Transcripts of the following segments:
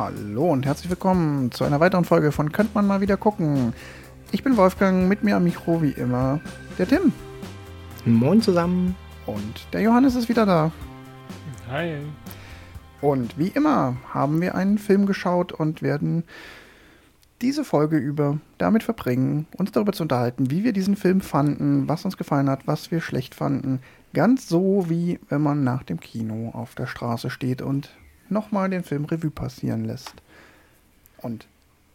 Hallo und herzlich willkommen zu einer weiteren Folge von Könnt man mal wieder gucken. Ich bin Wolfgang, mit mir am Mikro wie immer der Tim. Moin zusammen. Und der Johannes ist wieder da. Hi. Und wie immer haben wir einen Film geschaut und werden diese Folge über damit verbringen, uns darüber zu unterhalten, wie wir diesen Film fanden, was uns gefallen hat, was wir schlecht fanden. Ganz so wie wenn man nach dem Kino auf der Straße steht und nochmal den Film Revue passieren lässt. Und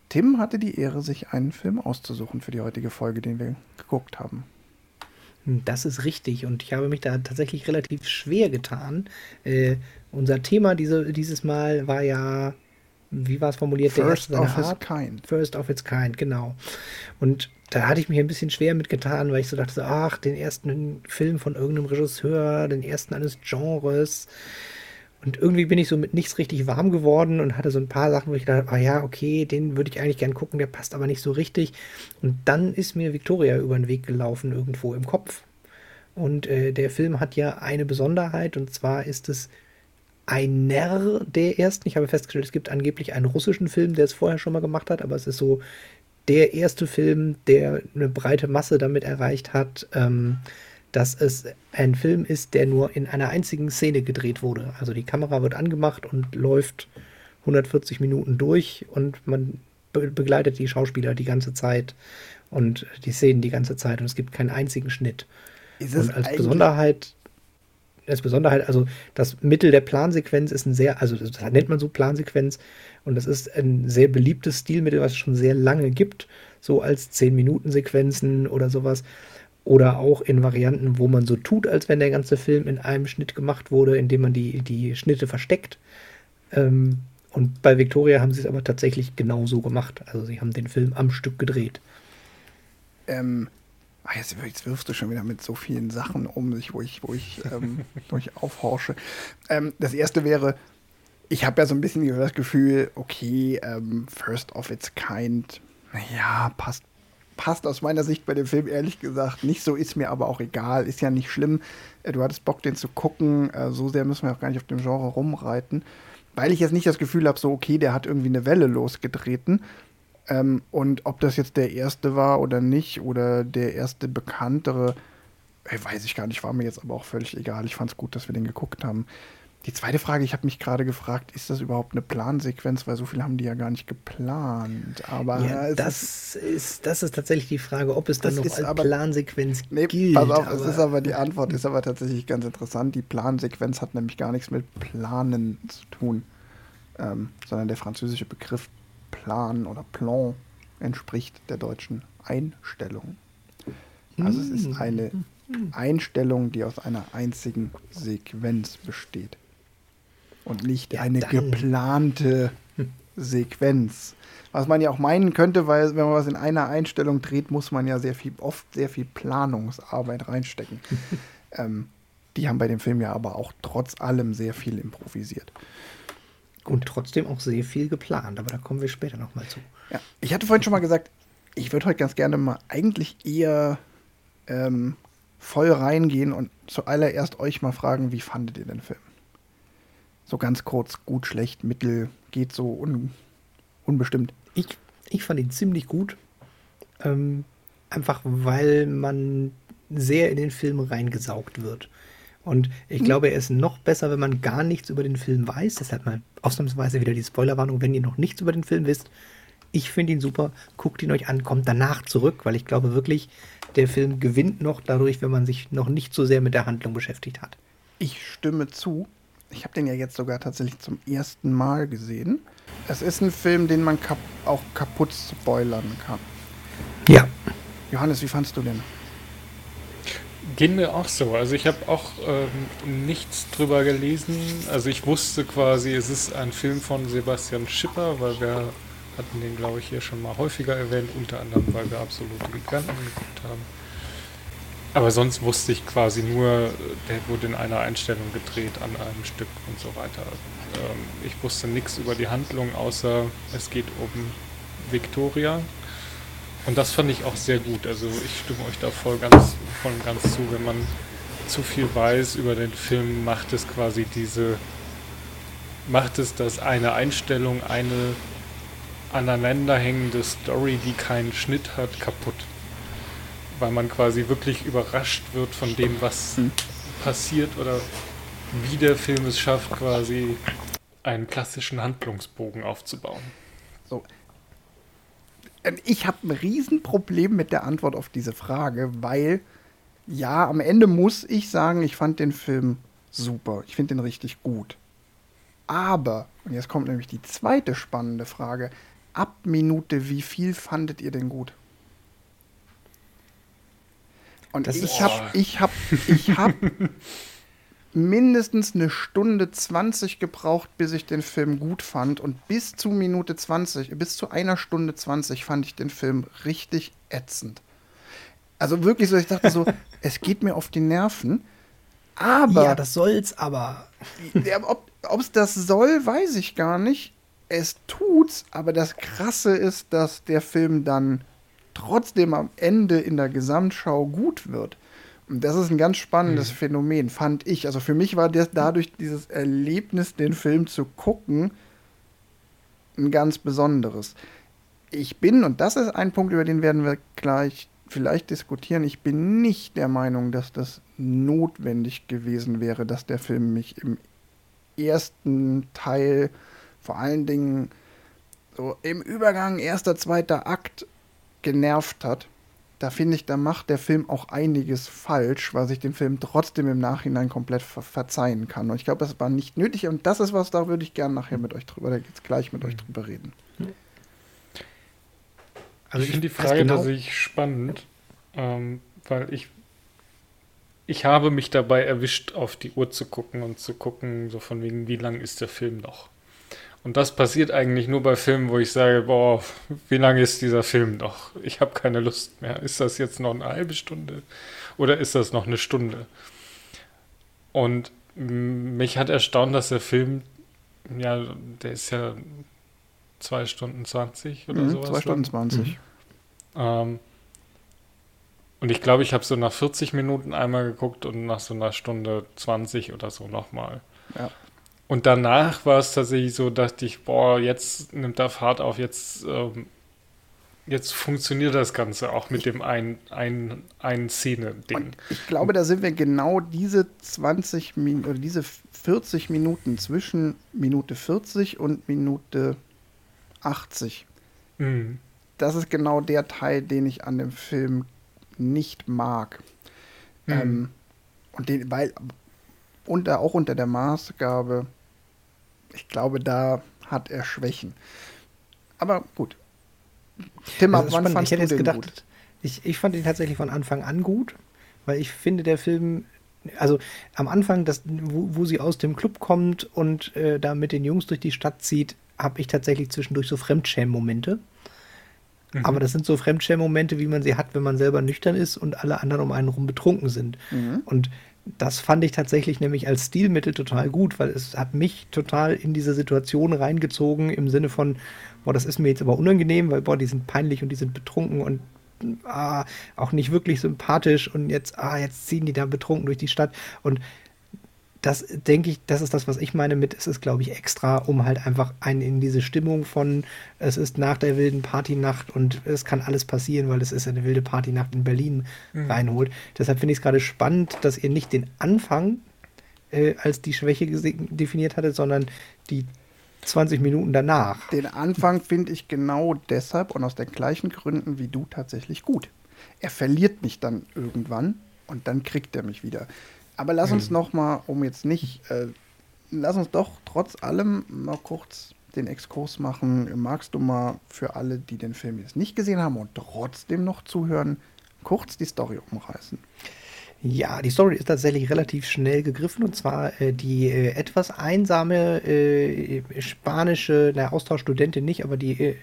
Tim hatte die Ehre, sich einen Film auszusuchen für die heutige Folge, den wir geguckt haben. Das ist richtig und ich habe mich da tatsächlich relativ schwer getan. Äh, unser Thema diese, dieses Mal war ja, wie war es formuliert? First of its kind. First of its kind, genau. Und da hatte ich mich ein bisschen schwer mitgetan, weil ich so dachte, ach, den ersten Film von irgendeinem Regisseur, den ersten eines Genres. Und irgendwie bin ich so mit nichts richtig warm geworden und hatte so ein paar Sachen, wo ich dachte, ah ja, okay, den würde ich eigentlich gern gucken, der passt aber nicht so richtig. Und dann ist mir Victoria über den Weg gelaufen, irgendwo im Kopf. Und äh, der Film hat ja eine Besonderheit, und zwar ist es einer der ersten. Ich habe festgestellt, es gibt angeblich einen russischen Film, der es vorher schon mal gemacht hat, aber es ist so der erste Film, der eine breite Masse damit erreicht hat. Ähm, dass es ein Film ist, der nur in einer einzigen Szene gedreht wurde. Also die Kamera wird angemacht und läuft 140 Minuten durch und man be begleitet die Schauspieler die ganze Zeit und die Szenen die ganze Zeit und es gibt keinen einzigen Schnitt. und als Besonderheit, als Besonderheit, also das Mittel der Plansequenz ist ein sehr, also das nennt man so Plansequenz und das ist ein sehr beliebtes Stilmittel, was es schon sehr lange gibt, so als 10-Minuten-Sequenzen oder sowas. Oder auch in Varianten, wo man so tut, als wenn der ganze Film in einem Schnitt gemacht wurde, indem man die, die Schnitte versteckt. Ähm, und bei Victoria haben sie es aber tatsächlich genau so gemacht. Also sie haben den Film am Stück gedreht. Ähm, ach jetzt, jetzt, wirfst du schon wieder mit so vielen Sachen um sich, wo ich, wo ich, ähm, wo ich aufhorsche. Ähm, das erste wäre, ich habe ja so ein bisschen das Gefühl, okay, ähm, First of its kind, naja, passt passt aus meiner Sicht bei dem Film ehrlich gesagt nicht so, ist mir aber auch egal, ist ja nicht schlimm. Äh, du hattest Bock, den zu gucken, äh, so sehr müssen wir auch gar nicht auf dem Genre rumreiten, weil ich jetzt nicht das Gefühl habe, so okay, der hat irgendwie eine Welle losgetreten. Ähm, und ob das jetzt der erste war oder nicht, oder der erste bekanntere, äh, weiß ich gar nicht, war mir jetzt aber auch völlig egal. Ich fand es gut, dass wir den geguckt haben. Die zweite Frage, ich habe mich gerade gefragt, ist das überhaupt eine Plansequenz? Weil so viel haben die ja gar nicht geplant. Aber ja, das, ist, das ist tatsächlich die Frage, ob es dann noch als aber, Plansequenz nee, gilt. Pass auf, es ist aber die Antwort ist aber tatsächlich ganz interessant. Die Plansequenz hat nämlich gar nichts mit Planen zu tun, ähm, sondern der französische Begriff Plan oder Plan entspricht der deutschen Einstellung. Also es ist hm. eine Einstellung, die aus einer einzigen Sequenz besteht und nicht ja, eine dann. geplante Sequenz. Was man ja auch meinen könnte, weil wenn man was in einer Einstellung dreht, muss man ja sehr viel, oft sehr viel Planungsarbeit reinstecken. ähm, die haben bei dem Film ja aber auch trotz allem sehr viel improvisiert. Und trotzdem auch sehr viel geplant, aber da kommen wir später nochmal zu. Ja, ich hatte vorhin schon mal gesagt, ich würde heute ganz gerne mal eigentlich eher ähm, voll reingehen und zuallererst euch mal fragen, wie fandet ihr den Film? So ganz kurz, gut, schlecht, mittel, geht so un, unbestimmt. Ich, ich fand ihn ziemlich gut. Ähm, einfach weil man sehr in den Film reingesaugt wird. Und ich mhm. glaube, er ist noch besser, wenn man gar nichts über den Film weiß. Deshalb mal ausnahmsweise wieder die Spoilerwarnung, wenn ihr noch nichts über den Film wisst. Ich finde ihn super. Guckt ihn euch an, kommt danach zurück, weil ich glaube wirklich, der Film gewinnt noch dadurch, wenn man sich noch nicht so sehr mit der Handlung beschäftigt hat. Ich stimme zu ich habe den ja jetzt sogar tatsächlich zum ersten Mal gesehen. Es ist ein Film, den man kap auch kaputt spoilern kann. Ja. Johannes, wie fandst du den? Ging mir auch so. Also ich habe auch ähm, nichts drüber gelesen. Also ich wusste quasi, es ist ein Film von Sebastian Schipper, weil wir hatten den, glaube ich, hier schon mal häufiger erwähnt, unter anderem, weil wir absolute Giganten geguckt haben. Aber sonst wusste ich quasi nur, der wurde in einer Einstellung gedreht an einem Stück und so weiter. Ähm, ich wusste nichts über die Handlung, außer es geht um Victoria. Und das fand ich auch sehr gut. Also ich stimme euch da voll ganz, voll ganz zu. Wenn man zu viel weiß über den Film, macht es quasi diese macht es das eine Einstellung, eine aneinanderhängende Story, die keinen Schnitt hat, kaputt. Weil man quasi wirklich überrascht wird von dem, was hm. passiert oder wie der Film es schafft, quasi einen klassischen Handlungsbogen aufzubauen. So. Ähm, ich habe ein Riesenproblem mit der Antwort auf diese Frage, weil ja, am Ende muss ich sagen, ich fand den Film super. Ich finde den richtig gut. Aber, und jetzt kommt nämlich die zweite spannende Frage, ab Minute wie viel fandet ihr denn gut? Und das ich habe, ich habe, ich habe mindestens eine Stunde 20 gebraucht, bis ich den Film gut fand. Und bis zu Minute 20, bis zu einer Stunde 20 fand ich den Film richtig ätzend. Also wirklich so, ich dachte so, es geht mir auf die Nerven. Aber. Ja, das soll's aber. Ob es das soll, weiß ich gar nicht. Es tut's, aber das Krasse ist, dass der Film dann trotzdem am Ende in der Gesamtschau gut wird. Und das ist ein ganz spannendes mhm. Phänomen, fand ich. Also für mich war das dadurch dieses Erlebnis, den Film zu gucken, ein ganz besonderes. Ich bin, und das ist ein Punkt, über den werden wir gleich vielleicht diskutieren, ich bin nicht der Meinung, dass das notwendig gewesen wäre, dass der Film mich im ersten Teil vor allen Dingen so im Übergang erster, zweiter Akt genervt hat da finde ich, da macht der Film auch einiges falsch, was ich dem Film trotzdem im Nachhinein komplett ver verzeihen kann. Und ich glaube, das war nicht nötig und das ist was, da würde ich gerne nachher mit euch drüber, da jetzt gleich mit euch drüber reden. Also ich finde die Frage genau tatsächlich spannend, ähm, weil ich ich habe mich dabei erwischt, auf die Uhr zu gucken und zu gucken, so von wegen, wie lang ist der Film noch? Und das passiert eigentlich nur bei Filmen, wo ich sage, boah, wie lange ist dieser Film noch? Ich habe keine Lust mehr. Ist das jetzt noch eine halbe Stunde oder ist das noch eine Stunde? Und mich hat erstaunt, dass der Film, ja, der ist ja zwei Stunden 20 oder mhm, sowas. Zwei Stunden 20. Mhm. Ähm, und ich glaube, ich habe so nach 40 Minuten einmal geguckt und nach so einer Stunde 20 oder so nochmal. Ja. Und danach war es tatsächlich so, dachte ich, boah, jetzt nimmt er Fahrt auf, jetzt, ähm, jetzt funktioniert das Ganze auch mit dem ein, ein, ein Szene-Ding. Ich glaube, da sind wir genau diese 20 Minuten oder diese 40 Minuten zwischen Minute 40 und Minute 80. Mhm. Das ist genau der Teil, den ich an dem Film nicht mag. Mhm. Ähm, und den, weil, unter, auch unter der Maßgabe, ich glaube, da hat er Schwächen. Aber gut. Tim, ab wann fandst ich hätte du den gedacht, gut? Ich, ich fand ihn tatsächlich von Anfang an gut, weil ich finde, der Film, also am Anfang, das, wo, wo sie aus dem Club kommt und äh, da mit den Jungs durch die Stadt zieht, habe ich tatsächlich zwischendurch so Fremdschämen-Momente. Mhm. Aber das sind so Fremdschämen-Momente, wie man sie hat, wenn man selber nüchtern ist und alle anderen um einen rum betrunken sind. Mhm. Und das fand ich tatsächlich nämlich als Stilmittel total gut, weil es hat mich total in diese Situation reingezogen im Sinne von, boah, das ist mir jetzt aber unangenehm, weil, boah, die sind peinlich und die sind betrunken und ah, auch nicht wirklich sympathisch und jetzt, ah, jetzt ziehen die da betrunken durch die Stadt. Und das denke ich, das ist das, was ich meine mit, es ist, glaube ich, extra, um halt einfach einen in diese Stimmung von, es ist nach der wilden Partynacht und es kann alles passieren, weil es ist eine wilde Partynacht in Berlin mhm. reinholt. Deshalb finde ich es gerade spannend, dass ihr nicht den Anfang äh, als die Schwäche definiert hattet, sondern die 20 Minuten danach. Den Anfang finde ich genau deshalb und aus den gleichen Gründen wie du tatsächlich gut. Er verliert mich dann irgendwann und dann kriegt er mich wieder. Aber lass uns mhm. noch mal, um jetzt nicht, äh, lass uns doch trotz allem mal kurz den Exkurs machen. Magst du mal für alle, die den Film jetzt nicht gesehen haben und trotzdem noch zuhören, kurz die Story umreißen? Ja, die Story ist tatsächlich relativ schnell gegriffen und zwar äh, die äh, etwas einsame äh, spanische, na, Austauschstudentin nicht, aber die äh,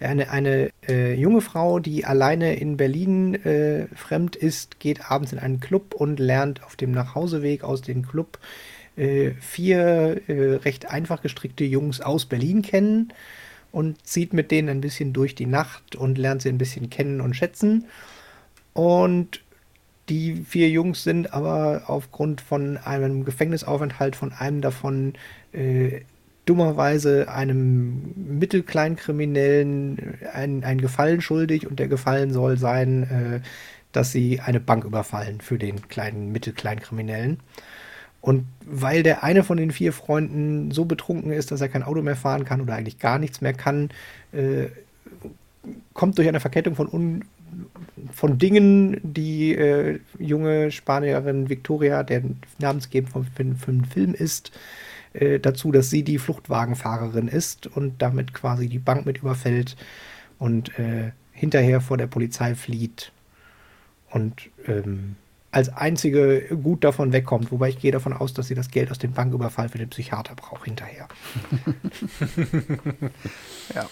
eine, eine äh, junge Frau, die alleine in Berlin äh, fremd ist, geht abends in einen Club und lernt auf dem Nachhauseweg aus dem Club vier recht einfach gestrickte Jungs aus Berlin kennen und zieht mit denen ein bisschen durch die Nacht und lernt sie ein bisschen kennen und schätzen. Und die vier Jungs sind aber aufgrund von einem Gefängnisaufenthalt von einem davon äh, dummerweise einem Mittelkleinkriminellen einen, einen Gefallen schuldig und der Gefallen soll sein, äh, dass sie eine Bank überfallen für den kleinen Mittelkleinkriminellen. Und weil der eine von den vier Freunden so betrunken ist, dass er kein Auto mehr fahren kann oder eigentlich gar nichts mehr kann, äh, kommt durch eine Verkettung von, un von Dingen die äh, junge Spanierin Victoria, der namensgebend für, für den Film ist, äh, dazu, dass sie die Fluchtwagenfahrerin ist und damit quasi die Bank mit überfällt und äh, hinterher vor der Polizei flieht und ähm, als einzige gut davon wegkommt. Wobei ich gehe davon aus, dass sie das Geld aus dem Banküberfall für den Psychiater braucht hinterher. ja.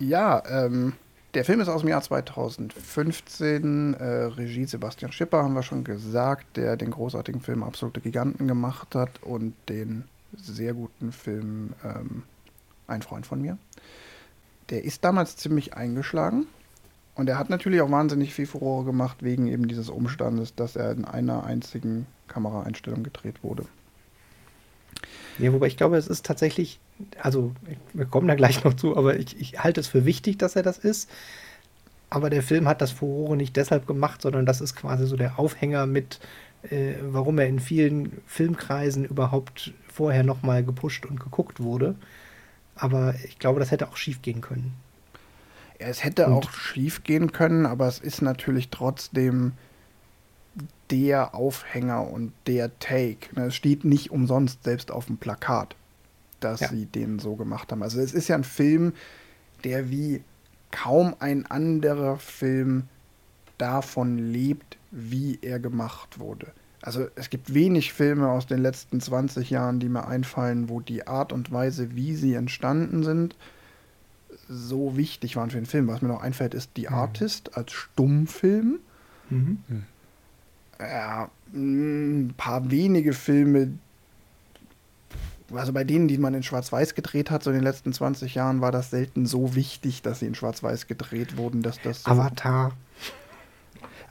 Ja, ähm, der Film ist aus dem Jahr 2015. Äh, Regie Sebastian Schipper, haben wir schon gesagt, der den großartigen Film Absolute Giganten gemacht hat und den sehr guten Film ähm, Ein Freund von mir. Der ist damals ziemlich eingeschlagen. Und er hat natürlich auch wahnsinnig viel Furore gemacht, wegen eben dieses Umstandes, dass er in einer einzigen Kameraeinstellung gedreht wurde. Ja, wobei ich glaube, es ist tatsächlich, also wir kommen da gleich noch zu, aber ich, ich halte es für wichtig, dass er das ist. Aber der Film hat das Furore nicht deshalb gemacht, sondern das ist quasi so der Aufhänger mit, äh, warum er in vielen Filmkreisen überhaupt vorher nochmal gepusht und geguckt wurde. Aber ich glaube, das hätte auch schief gehen können. Ja, es hätte und auch schief gehen können, aber es ist natürlich trotzdem der Aufhänger und der Take. Ne, es steht nicht umsonst selbst auf dem Plakat, dass ja. sie den so gemacht haben. Also es ist ja ein Film, der wie kaum ein anderer Film davon lebt, wie er gemacht wurde. Also es gibt wenig Filme aus den letzten 20 Jahren, die mir einfallen, wo die Art und Weise, wie sie entstanden sind, so wichtig waren für den Film. Was mir noch einfällt, ist The mhm. Artist als Stummfilm. Mhm. Mhm ja, ein paar wenige Filme, also bei denen, die man in Schwarz-Weiß gedreht hat, so in den letzten 20 Jahren, war das selten so wichtig, dass sie in Schwarz-Weiß gedreht wurden, dass das. So Avatar.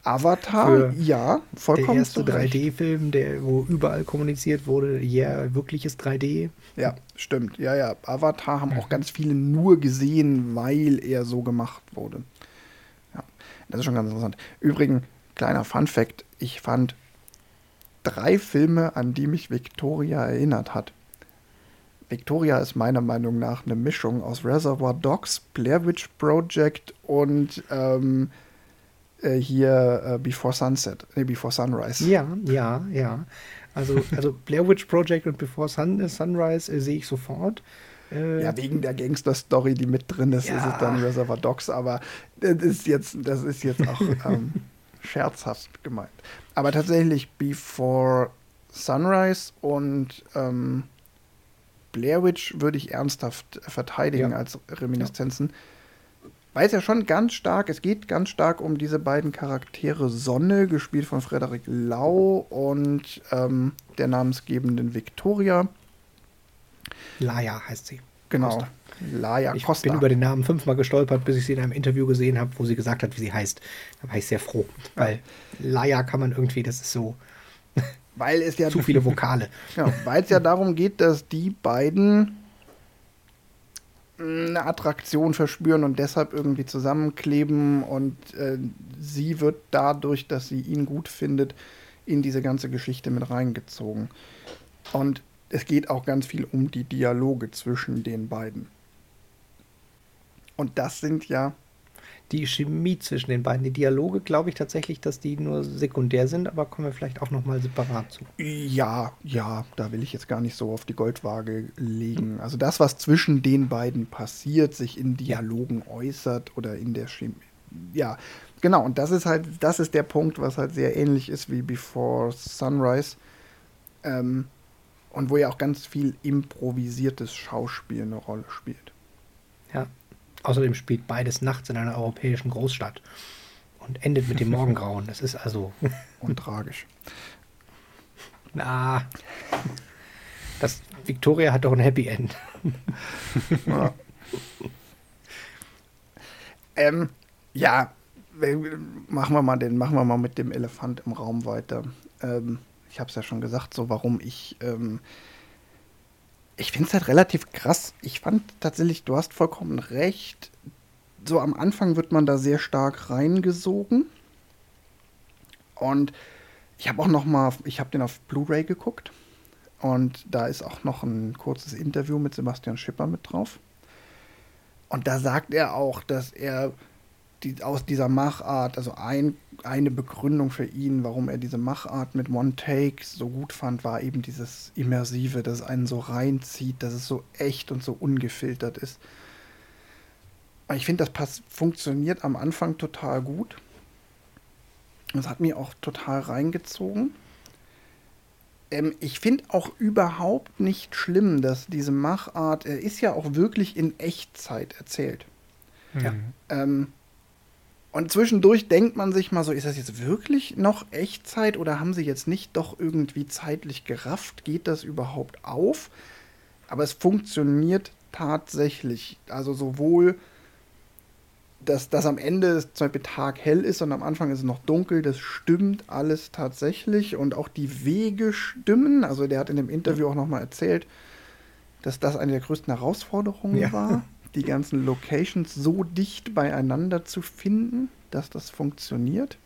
Avatar, Für ja, vollkommen. Der erste 3D-Film, der, wo überall kommuniziert wurde, ja, yeah, wirkliches 3D. Ja, stimmt. Ja, ja. Avatar haben auch ganz viele nur gesehen, weil er so gemacht wurde. Ja, das ist schon ganz interessant. Übrigens, kleiner Fun-Fact: ich fand drei Filme, an die mich Victoria erinnert hat. Victoria ist meiner Meinung nach eine Mischung aus Reservoir Dogs, Blair Witch Project und ähm, äh, hier äh, Before Sunset, nee, Before Sunrise. Ja, ja, ja. Also, also Blair Witch Project und Before Sun äh, Sunrise äh, sehe ich sofort. Äh, ja, wegen der Gangster-Story, die mit drin ist, ja. ist es dann Reservoir Dogs, aber das ist jetzt, das ist jetzt auch ähm, scherzhaft gemeint. Aber tatsächlich Before Sunrise und ähm, Blair Witch würde ich ernsthaft verteidigen ja. als Reminiszenzen. Ja. Weil es ja schon ganz stark, es geht ganz stark um diese beiden Charaktere Sonne, gespielt von Frederik Lau und ähm, der namensgebenden Victoria. Laia heißt sie. Genau. Costa. Laia ich Costa. bin über den Namen fünfmal gestolpert, bis ich sie in einem Interview gesehen habe, wo sie gesagt hat, wie sie heißt. Da war ich sehr froh, weil Laia kann man irgendwie, das ist so. Weil es ja zu viele Vokale. Ja, weil es ja darum geht, dass die beiden eine Attraktion verspüren und deshalb irgendwie zusammenkleben und äh, sie wird dadurch, dass sie ihn gut findet, in diese ganze Geschichte mit reingezogen. Und es geht auch ganz viel um die Dialoge zwischen den beiden. Und das sind ja. Die Chemie zwischen den beiden. Die Dialoge glaube ich tatsächlich, dass die nur sekundär sind, aber kommen wir vielleicht auch nochmal separat zu. Ja, ja, da will ich jetzt gar nicht so auf die Goldwaage legen. Also das, was zwischen den beiden passiert, sich in Dialogen ja. äußert oder in der Chemie. Ja, genau. Und das ist halt, das ist der Punkt, was halt sehr ähnlich ist wie Before Sunrise. Ähm, und wo ja auch ganz viel improvisiertes Schauspiel eine Rolle spielt. Außerdem spielt beides nachts in einer europäischen Großstadt und endet mit dem Morgengrauen. Das ist also. Und tragisch. Na. Das Victoria hat doch ein Happy End. ja. ähm, ja, machen wir mal den, machen wir mal mit dem Elefant im Raum weiter. Ähm, ich habe es ja schon gesagt, so warum ich ähm, ich finde es halt relativ krass. Ich fand tatsächlich, du hast vollkommen recht. So am Anfang wird man da sehr stark reingesogen. Und ich habe auch noch mal, ich habe den auf Blu-ray geguckt. Und da ist auch noch ein kurzes Interview mit Sebastian Schipper mit drauf. Und da sagt er auch, dass er die, aus dieser Machart, also ein, eine Begründung für ihn, warum er diese Machart mit One Take so gut fand, war eben dieses Immersive, dass es einen so reinzieht, dass es so echt und so ungefiltert ist. Ich finde, das passt, funktioniert am Anfang total gut. Das hat mich auch total reingezogen. Ähm, ich finde auch überhaupt nicht schlimm, dass diese Machart, er ist ja auch wirklich in Echtzeit erzählt. Ja. Ähm, und zwischendurch denkt man sich mal so, ist das jetzt wirklich noch Echtzeit oder haben sie jetzt nicht doch irgendwie zeitlich gerafft? Geht das überhaupt auf? Aber es funktioniert tatsächlich. Also sowohl, dass, dass am Ende zum Beispiel Tag hell ist und am Anfang ist es noch dunkel, das stimmt alles tatsächlich. Und auch die Wege stimmen. Also der hat in dem Interview auch nochmal erzählt, dass das eine der größten Herausforderungen Ja. war die ganzen Locations so dicht beieinander zu finden, dass das funktioniert.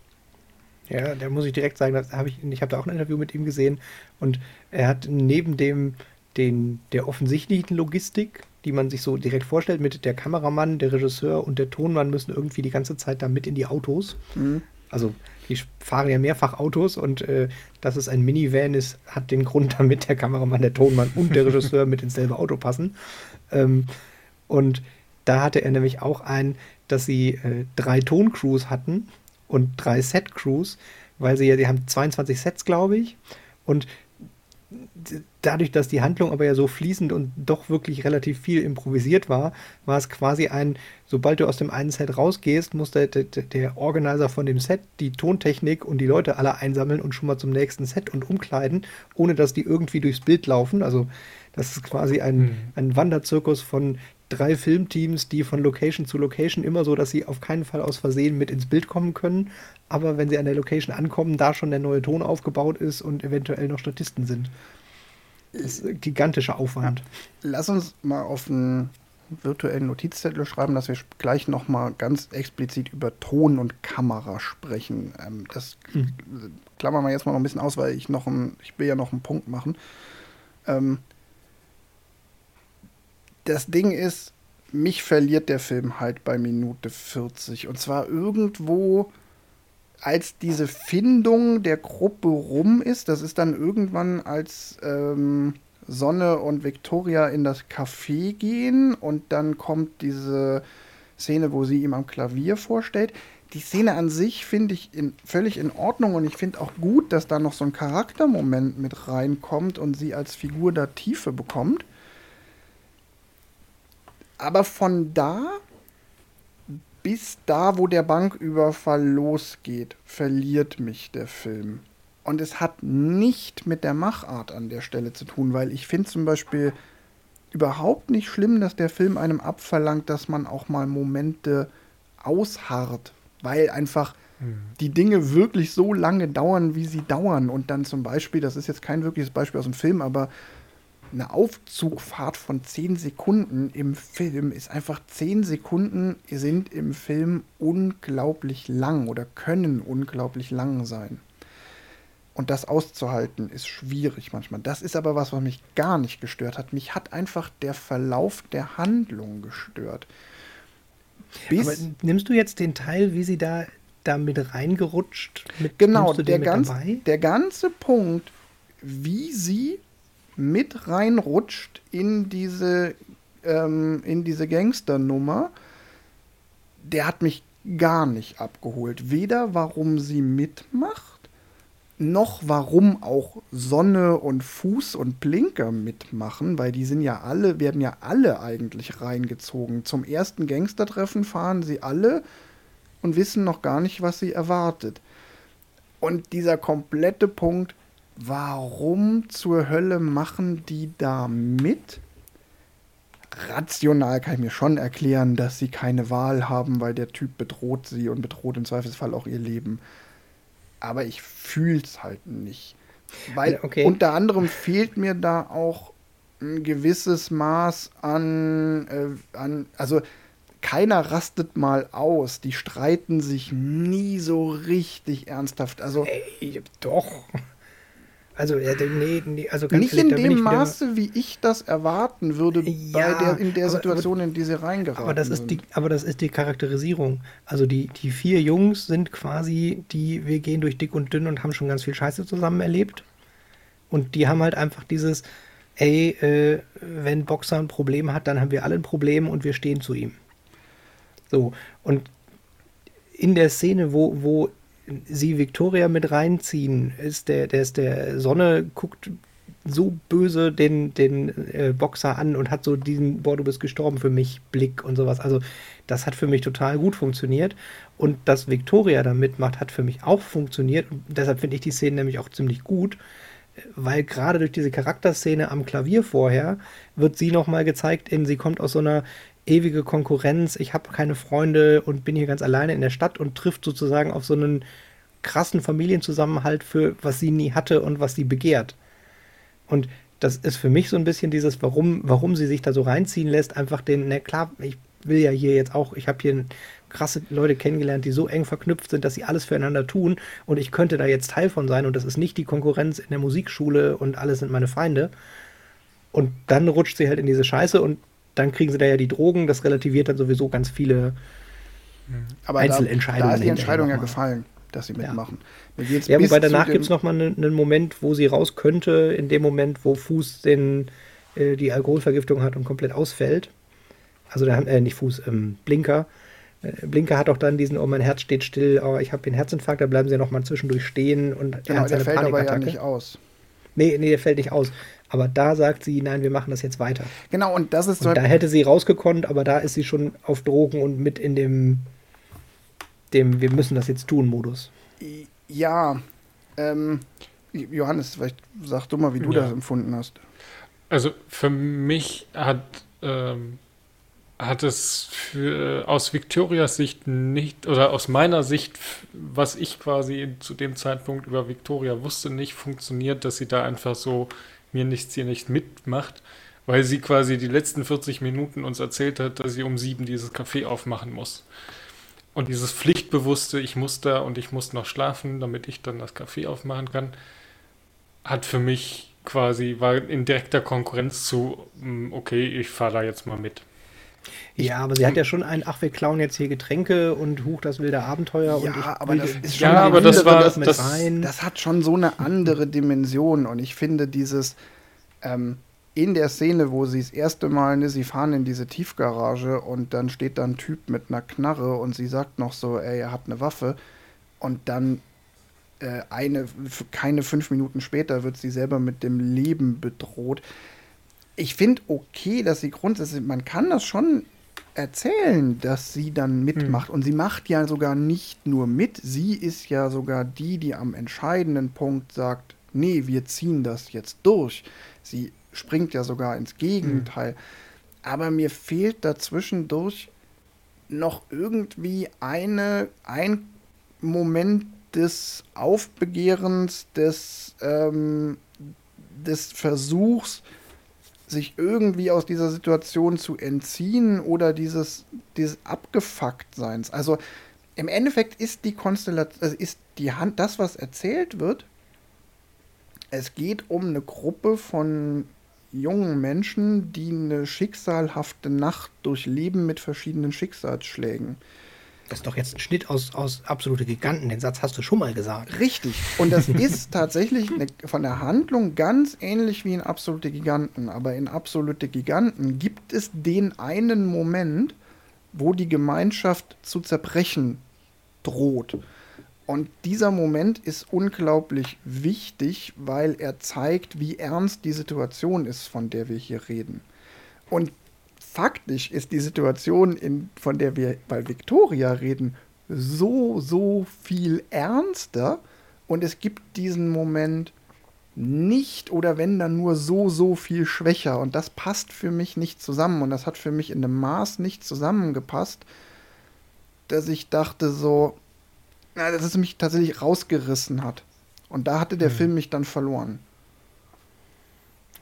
Ja, da muss ich direkt sagen, das hab ich, ich habe da auch ein Interview mit ihm gesehen und er hat neben dem den, der offensichtlichen Logistik, die man sich so direkt vorstellt, mit der Kameramann, der Regisseur und der Tonmann müssen irgendwie die ganze Zeit da mit in die Autos. Mhm. Also die fahren ja mehrfach Autos und äh, dass es ein Minivan ist, hat den Grund, damit der Kameramann, der Tonmann und der Regisseur mit ins selbe Auto passen. Ähm, und da hatte er nämlich auch ein, dass sie äh, drei Toncrews hatten und drei Set-Crews, weil sie ja, die haben 22 Sets, glaube ich. Und dadurch, dass die Handlung aber ja so fließend und doch wirklich relativ viel improvisiert war, war es quasi ein, sobald du aus dem einen Set rausgehst, muss der, der, der Organizer von dem Set die Tontechnik und die Leute alle einsammeln und schon mal zum nächsten Set und umkleiden, ohne dass die irgendwie durchs Bild laufen. Also das ist quasi ein, Mhm. ein Wanderzirkus von drei Filmteams, die von Location zu Location immer so, dass sie auf keinen Fall aus Versehen mit ins Bild kommen können. Aber wenn sie an der Location ankommen, da schon der neue Ton aufgebaut ist und eventuell noch Statisten sind. Das ist ein gigantischer Aufwand. Lass uns mal auf einen virtuellen Notizzettel schreiben, dass wir gleich noch mal ganz explizit über Ton und Kamera sprechen. Ähm, das Hm. klammern wir jetzt mal noch ein bisschen aus, weil ich noch ein, ich will ja noch einen Punkt machen. Ähm, das Ding ist, mich verliert der Film halt bei Minute 40. Und zwar irgendwo, als diese Findung der Gruppe rum ist. Das ist dann irgendwann, als ähm, Sonne und Victoria in das Café gehen und dann kommt diese Szene, wo sie ihm am Klavier vorstellt. Die Szene an sich finde ich in, völlig in Ordnung und ich finde auch gut, dass da noch so ein Charaktermoment mit reinkommt und sie als Figur da Tiefe bekommt. Aber von da bis da, wo der Banküberfall losgeht, verliert mich der Film. Und es hat nicht mit der Machart an der Stelle zu tun, weil ich finde zum Beispiel überhaupt nicht schlimm, dass der Film einem abverlangt, dass man auch mal Momente ausharrt, weil einfach die Dinge wirklich so lange dauern, wie sie dauern. Und dann zum Beispiel, das ist jetzt kein wirkliches Beispiel aus dem Film, aber eine Aufzugfahrt von 10 Sekunden im Film ist einfach 10 Sekunden sind im Film unglaublich lang oder können unglaublich lang sein. Und das auszuhalten ist schwierig manchmal. Das ist aber was, was mich gar nicht gestört hat. Mich hat einfach der Verlauf der Handlung gestört. Bis Aber nimmst du jetzt den Teil, wie sie da, da mit reingerutscht? Mit, Genau, der, ganz, der ganze Punkt, wie sie mit reinrutscht in diese, ähm, in diese Gangsternummer, der hat mich gar nicht abgeholt. Weder warum sie mitmacht, noch warum auch Sonne und Fuß und Blinker mitmachen, weil die sind ja alle, werden ja alle eigentlich reingezogen. Zum ersten Gangstertreffen fahren sie alle und wissen noch gar nicht, was sie erwartet. Und dieser komplette Punkt, warum zur Hölle machen die da mit? Rational kann ich mir schon erklären, dass sie keine Wahl haben, weil der Typ bedroht sie und bedroht im Zweifelsfall auch ihr Leben. Aber ich fühl's halt nicht. Weil okay. unter anderem fehlt mir da auch ein gewisses Maß an, äh, an also keiner rastet mal aus. Die streiten sich nie so richtig ernsthaft. Also Ey, doch. Also, nee, nee, also ganz nicht ehrlich, in dem Maße, wie ich das erwarten würde, Ja, bei der, in der aber- Situation, in die sie reingeraten Aber das ist sind. die, aber das ist die Charakterisierung. Also die, die vier Jungs sind quasi die, wir gehen durch dick und dünn und haben schon ganz viel Scheiße zusammen erlebt. Und die haben halt einfach dieses, ey, äh, wenn Boxer ein Problem hat, dann haben wir alle ein Problem und wir stehen zu ihm. So, und in der Szene, wo, wo sie Victoria mit reinziehen, ist der, der ist der Sonne guckt so böse den, den äh, Boxer an und hat so diesen, boah, du bist gestorben für mich, Blick und sowas. Also, das hat für mich total gut funktioniert. Und dass Victoria da mitmacht, hat für mich auch funktioniert. Und deshalb finde ich die Szene nämlich auch ziemlich gut, weil gerade durch diese Charakterszene am Klavier vorher wird sie nochmal gezeigt in, sie kommt aus so einer ewige Konkurrenz, ich habe keine Freunde und bin hier ganz alleine in der Stadt und trifft sozusagen auf so einen krassen Familienzusammenhalt für was sie nie hatte und was sie begehrt. Und das ist für mich so ein bisschen dieses, warum, warum sie sich da so reinziehen lässt, einfach den, na klar, ich will ja hier jetzt auch, ich habe hier krasse Leute kennengelernt, die so eng verknüpft sind, dass sie alles füreinander tun und ich könnte da jetzt Teil von sein und das ist nicht die Konkurrenz in der Musikschule und alle sind meine Feinde. Und dann rutscht sie halt in diese Scheiße und dann kriegen sie da ja die Drogen, das relativiert dann sowieso ganz viele. Aber Einzelentscheidungen Da, da ist die Entscheidung ja gefallen, dass sie mitmachen. Ja, bis wobei danach gibt es nochmal einen, einen Moment, wo sie raus könnte, in dem Moment, wo Fuß den, äh, die Alkoholvergiftung hat und komplett ausfällt. Also da haben, äh, nicht Fuß, ähm, Blinker. Äh, Blinker hat auch dann diesen, oh, mein Herz steht still, oh, ich habe den Herzinfarkt, da bleiben sie ja nochmal zwischendurch stehen und er Genau, hat der seine fällt aber ja nicht aus. Nee, nee, der fällt nicht aus. Aber da sagt sie, nein, wir machen das jetzt weiter. Genau, und das ist so. Und da hätte sie rausgekonnt, aber da ist sie schon auf Drogen und mit in dem, dem wir müssen das jetzt tun Modus. Ja, ähm, Johannes, vielleicht sag du mal, wie du Ja. das empfunden hast. Also für mich hat, ähm, hat es für, aus Victorias Sicht nicht, oder aus meiner Sicht, was ich quasi zu dem Zeitpunkt über Victoria wusste, nicht funktioniert, dass sie da einfach so mir nichts hier nicht mitmacht, weil sie quasi die letzten 40 Minuten uns erzählt hat, dass sie um sieben dieses Café aufmachen muss. Und dieses Pflichtbewusste, ich muss da und ich muss noch schlafen, damit ich dann das Café aufmachen kann, hat für mich quasi, war in direkter Konkurrenz zu, mm, okay, ich fahre da jetzt mal mit. Ja, aber sie hat ja schon ein, ach, wir klauen jetzt hier Getränke und huch, das wilde Abenteuer und Ja, ich aber das ist Ja, schon aber die das war- das das- rein. Das hat schon so eine andere Dimension und ich finde dieses ähm, in der Szene, wo sie das erste Mal, ne, sie fahren in diese Tiefgarage und dann steht da ein Typ mit einer Knarre und sie sagt noch so, ey, er hat eine Waffe und dann äh, eine, keine fünf Minuten später wird sie selber mit dem Leben bedroht. Ich finde okay, dass sie grundsätzlich, man kann das schon erzählen, dass sie dann mitmacht. Und sie macht ja sogar nicht nur mit, sie ist ja sogar die, die am entscheidenden Punkt sagt, nee, wir ziehen das jetzt durch. Sie springt ja sogar ins Gegenteil. Aber mir fehlt dazwischendurch noch irgendwie eine, ein Moment des Aufbegehrens, des, ähm, des Versuchs, sich irgendwie aus dieser Situation zu entziehen oder dieses, dieses Abgefucktseins. Also im Endeffekt ist die Konstellation, also ist die Hand, das, was erzählt wird, es geht um eine Gruppe von jungen Menschen, die eine schicksalhafte Nacht durchleben mit verschiedenen Schicksalsschlägen. Das ist doch jetzt ein Schnitt aus, aus absolute Giganten. Den Satz hast du schon mal gesagt. Richtig. Und das ist tatsächlich eine, von der Handlung ganz ähnlich wie in Absolute Giganten. Aber in Absolute Giganten gibt es den einen Moment, wo die Gemeinschaft zu zerbrechen droht. Und dieser Moment ist unglaublich wichtig, weil er zeigt, wie ernst die Situation ist, von der wir hier reden. Und faktisch ist die Situation, in, von der wir bei Victoria reden, so, so viel ernster. Und es gibt diesen Moment nicht oder wenn dann nur so, so viel schwächer. Und das passt für mich nicht zusammen. Und das hat für mich in einem Maß nicht zusammengepasst, dass ich dachte so, na, dass es mich tatsächlich rausgerissen hat. Und da hatte der Film mich dann verloren.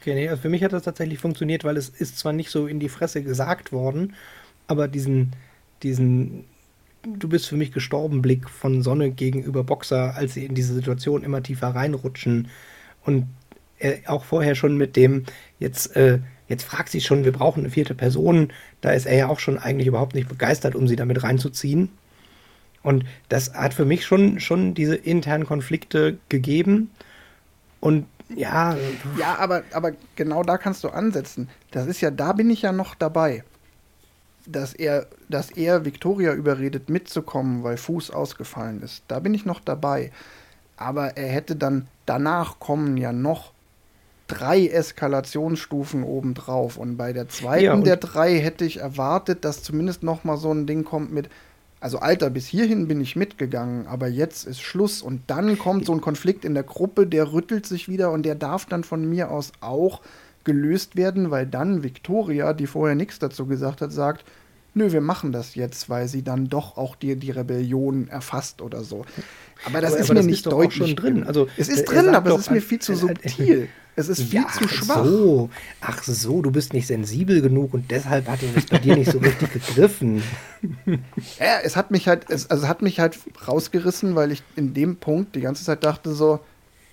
Okay, nee, also für mich hat das tatsächlich funktioniert, weil es ist zwar nicht so in die Fresse gesagt worden, aber diesen, diesen du bist für mich gestorben Blick von Sonne gegenüber Boxer, als sie in diese Situation immer tiefer reinrutschen und er auch vorher schon mit dem jetzt äh, jetzt fragt sie schon, wir brauchen eine vierte Person, da ist er ja auch schon eigentlich überhaupt nicht begeistert, um sie damit reinzuziehen. Und das hat für mich schon, schon diese internen Konflikte gegeben. Und ja. Ja, aber, aber genau da kannst du ansetzen. Das ist ja, da bin ich ja noch dabei. Dass er, dass er Victoria überredet, mitzukommen, weil Fuß ausgefallen ist. Da bin ich noch dabei. Aber er hätte dann, danach kommen ja noch drei Eskalationsstufen obendrauf. Und bei der zweiten ja, der drei hätte ich erwartet, dass zumindest noch mal so ein Ding kommt mit, also Alter, bis hierhin bin ich mitgegangen, aber jetzt ist Schluss. Und dann kommt so ein Konflikt in der Gruppe, der rüttelt sich wieder und der darf dann von mir aus auch gelöst werden, weil dann Victoria, die vorher nichts dazu gesagt hat, sagt, nö, wir machen das jetzt, weil sie dann doch auch die, die Rebellion erfasst oder so. Aber das aber, ist aber mir das nicht ist deutlich schon drin. Also, es ist drin, aber es ist mir viel zu subtil. Es ist viel ja, zu schwach. So. Ach so, du bist nicht sensibel genug und deshalb hat es bei dir nicht so richtig gegriffen. Ja, es hat mich halt, es, also hat mich halt rausgerissen, weil ich in dem Punkt die ganze Zeit dachte so,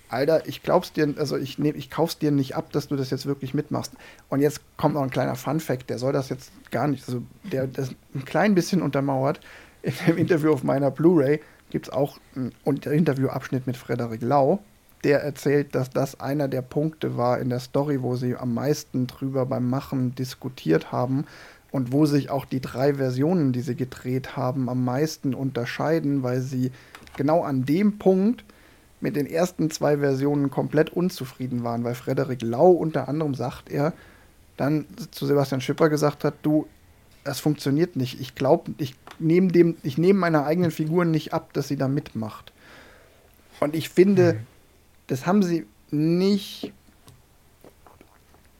Alter, ich glaub's dir, also ich nehm, ich kauf's dir nicht ab, dass du das jetzt wirklich mitmachst. Und jetzt kommt noch ein kleiner Fun-Fact, der soll das jetzt gar nicht, also der das ein klein bisschen untermauert. In dem Interview auf meiner Blu-ray gibt es auch einen Interviewabschnitt mit Frederik Lau, der erzählt, dass das einer der Punkte war in der Story, wo sie am meisten drüber beim Machen diskutiert haben und wo sich auch die drei Versionen, die sie gedreht haben, am meisten unterscheiden, weil sie genau an dem Punkt mit den ersten zwei Versionen komplett unzufrieden waren, weil Frederik Lau unter anderem sagt er, dann zu Sebastian Schipper gesagt hat, du, das funktioniert nicht. Ich glaube, ich nehme dem, ich nehme meiner eigenen Figur nicht ab, dass sie da mitmacht. Und ich finde, mhm das haben sie nicht.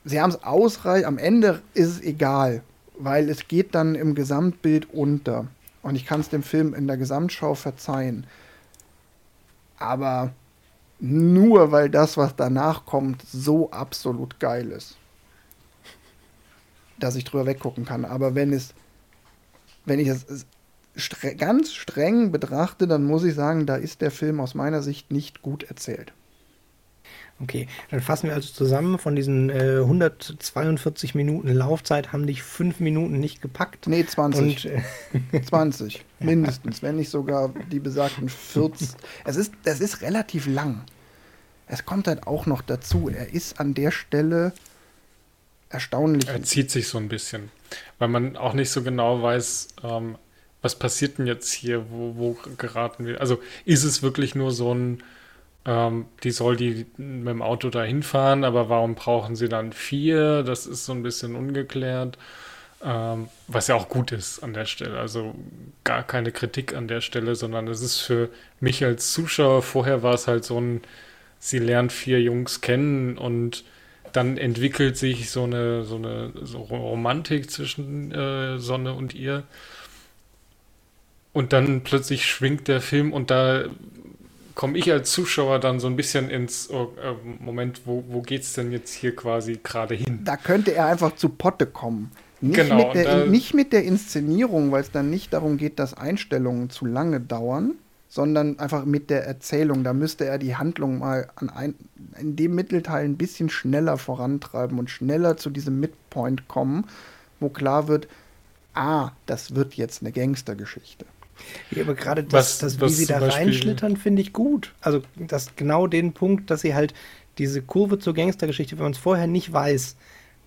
Sie haben es ausreichend. Am Ende ist es egal, weil es geht dann im Gesamtbild unter. Und ich kann es dem Film in der Gesamtschau verzeihen. Aber nur weil das, was danach kommt, so absolut geil ist, dass ich drüber weggucken kann. Aber wenn es, wenn ich es stre ganz streng betrachte, dann muss ich sagen, da ist der Film aus meiner Sicht nicht gut erzählt. Okay, dann fassen wir also zusammen, von diesen äh, 142 Minuten Laufzeit haben dich fünf Minuten nicht gepackt. Nee, 20. Und, äh, 20, mindestens, wenn nicht sogar die besagten 40. Es ist, das ist relativ lang. Es kommt halt auch noch dazu, er ist an der Stelle erstaunlich. Er zieht sich so ein bisschen, weil man auch nicht so genau weiß, ähm, was passiert denn jetzt hier, wo, wo geraten wir. Also ist es wirklich nur so ein ähm, die soll die mit dem Auto dahin fahren, aber warum brauchen sie dann vier? Das ist so ein bisschen ungeklärt. Ähm, was ja auch gut ist an der Stelle. Also gar keine Kritik an der Stelle, sondern es ist für mich als Zuschauer, vorher war es halt so ein, sie lernt vier Jungs kennen und dann entwickelt sich so eine, so eine so Romantik zwischen äh, Sonne und ihr. Und dann plötzlich schwingt der Film und da komme ich als Zuschauer dann so ein bisschen ins oh, äh, Moment, wo, wo geht es denn jetzt hier quasi gerade hin? Da könnte er einfach zu Potte kommen. Nicht, genau, mit, der, nicht mit der Inszenierung, weil es dann nicht darum geht, dass Einstellungen zu lange dauern, sondern einfach mit der Erzählung. Da müsste er die Handlung mal an ein, in dem Mittelteil ein bisschen schneller vorantreiben und schneller zu diesem Midpoint kommen, wo klar wird, ah, das wird jetzt eine Gangstergeschichte. Ja, aber gerade das, was, das wie sie da reinschlittern, finde ich gut. Also das genau den Punkt, dass sie halt diese Kurve zur Gangstergeschichte, wenn man es vorher nicht weiß,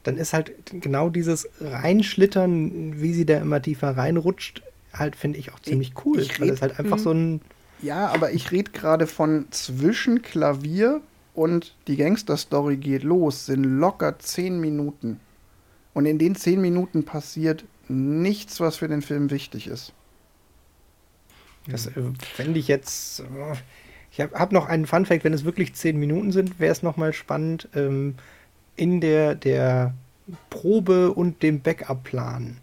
dann ist halt genau dieses Reinschlittern, wie sie da immer tiefer reinrutscht, halt finde ich auch ziemlich cool. Ich, ich weil es halt einfach so ein. Ja, aber ich rede gerade von zwischen Klavier und die Gangster-Story geht los, sind locker zehn Minuten. Und in den zehn Minuten passiert nichts, was für den Film wichtig ist. Das äh, fände ich jetzt. Äh, ich habe hab noch einen Fun-Fact: Wenn es wirklich zehn Minuten sind, wäre es nochmal spannend. Ähm, in der, der Probe und dem Backup-Plan.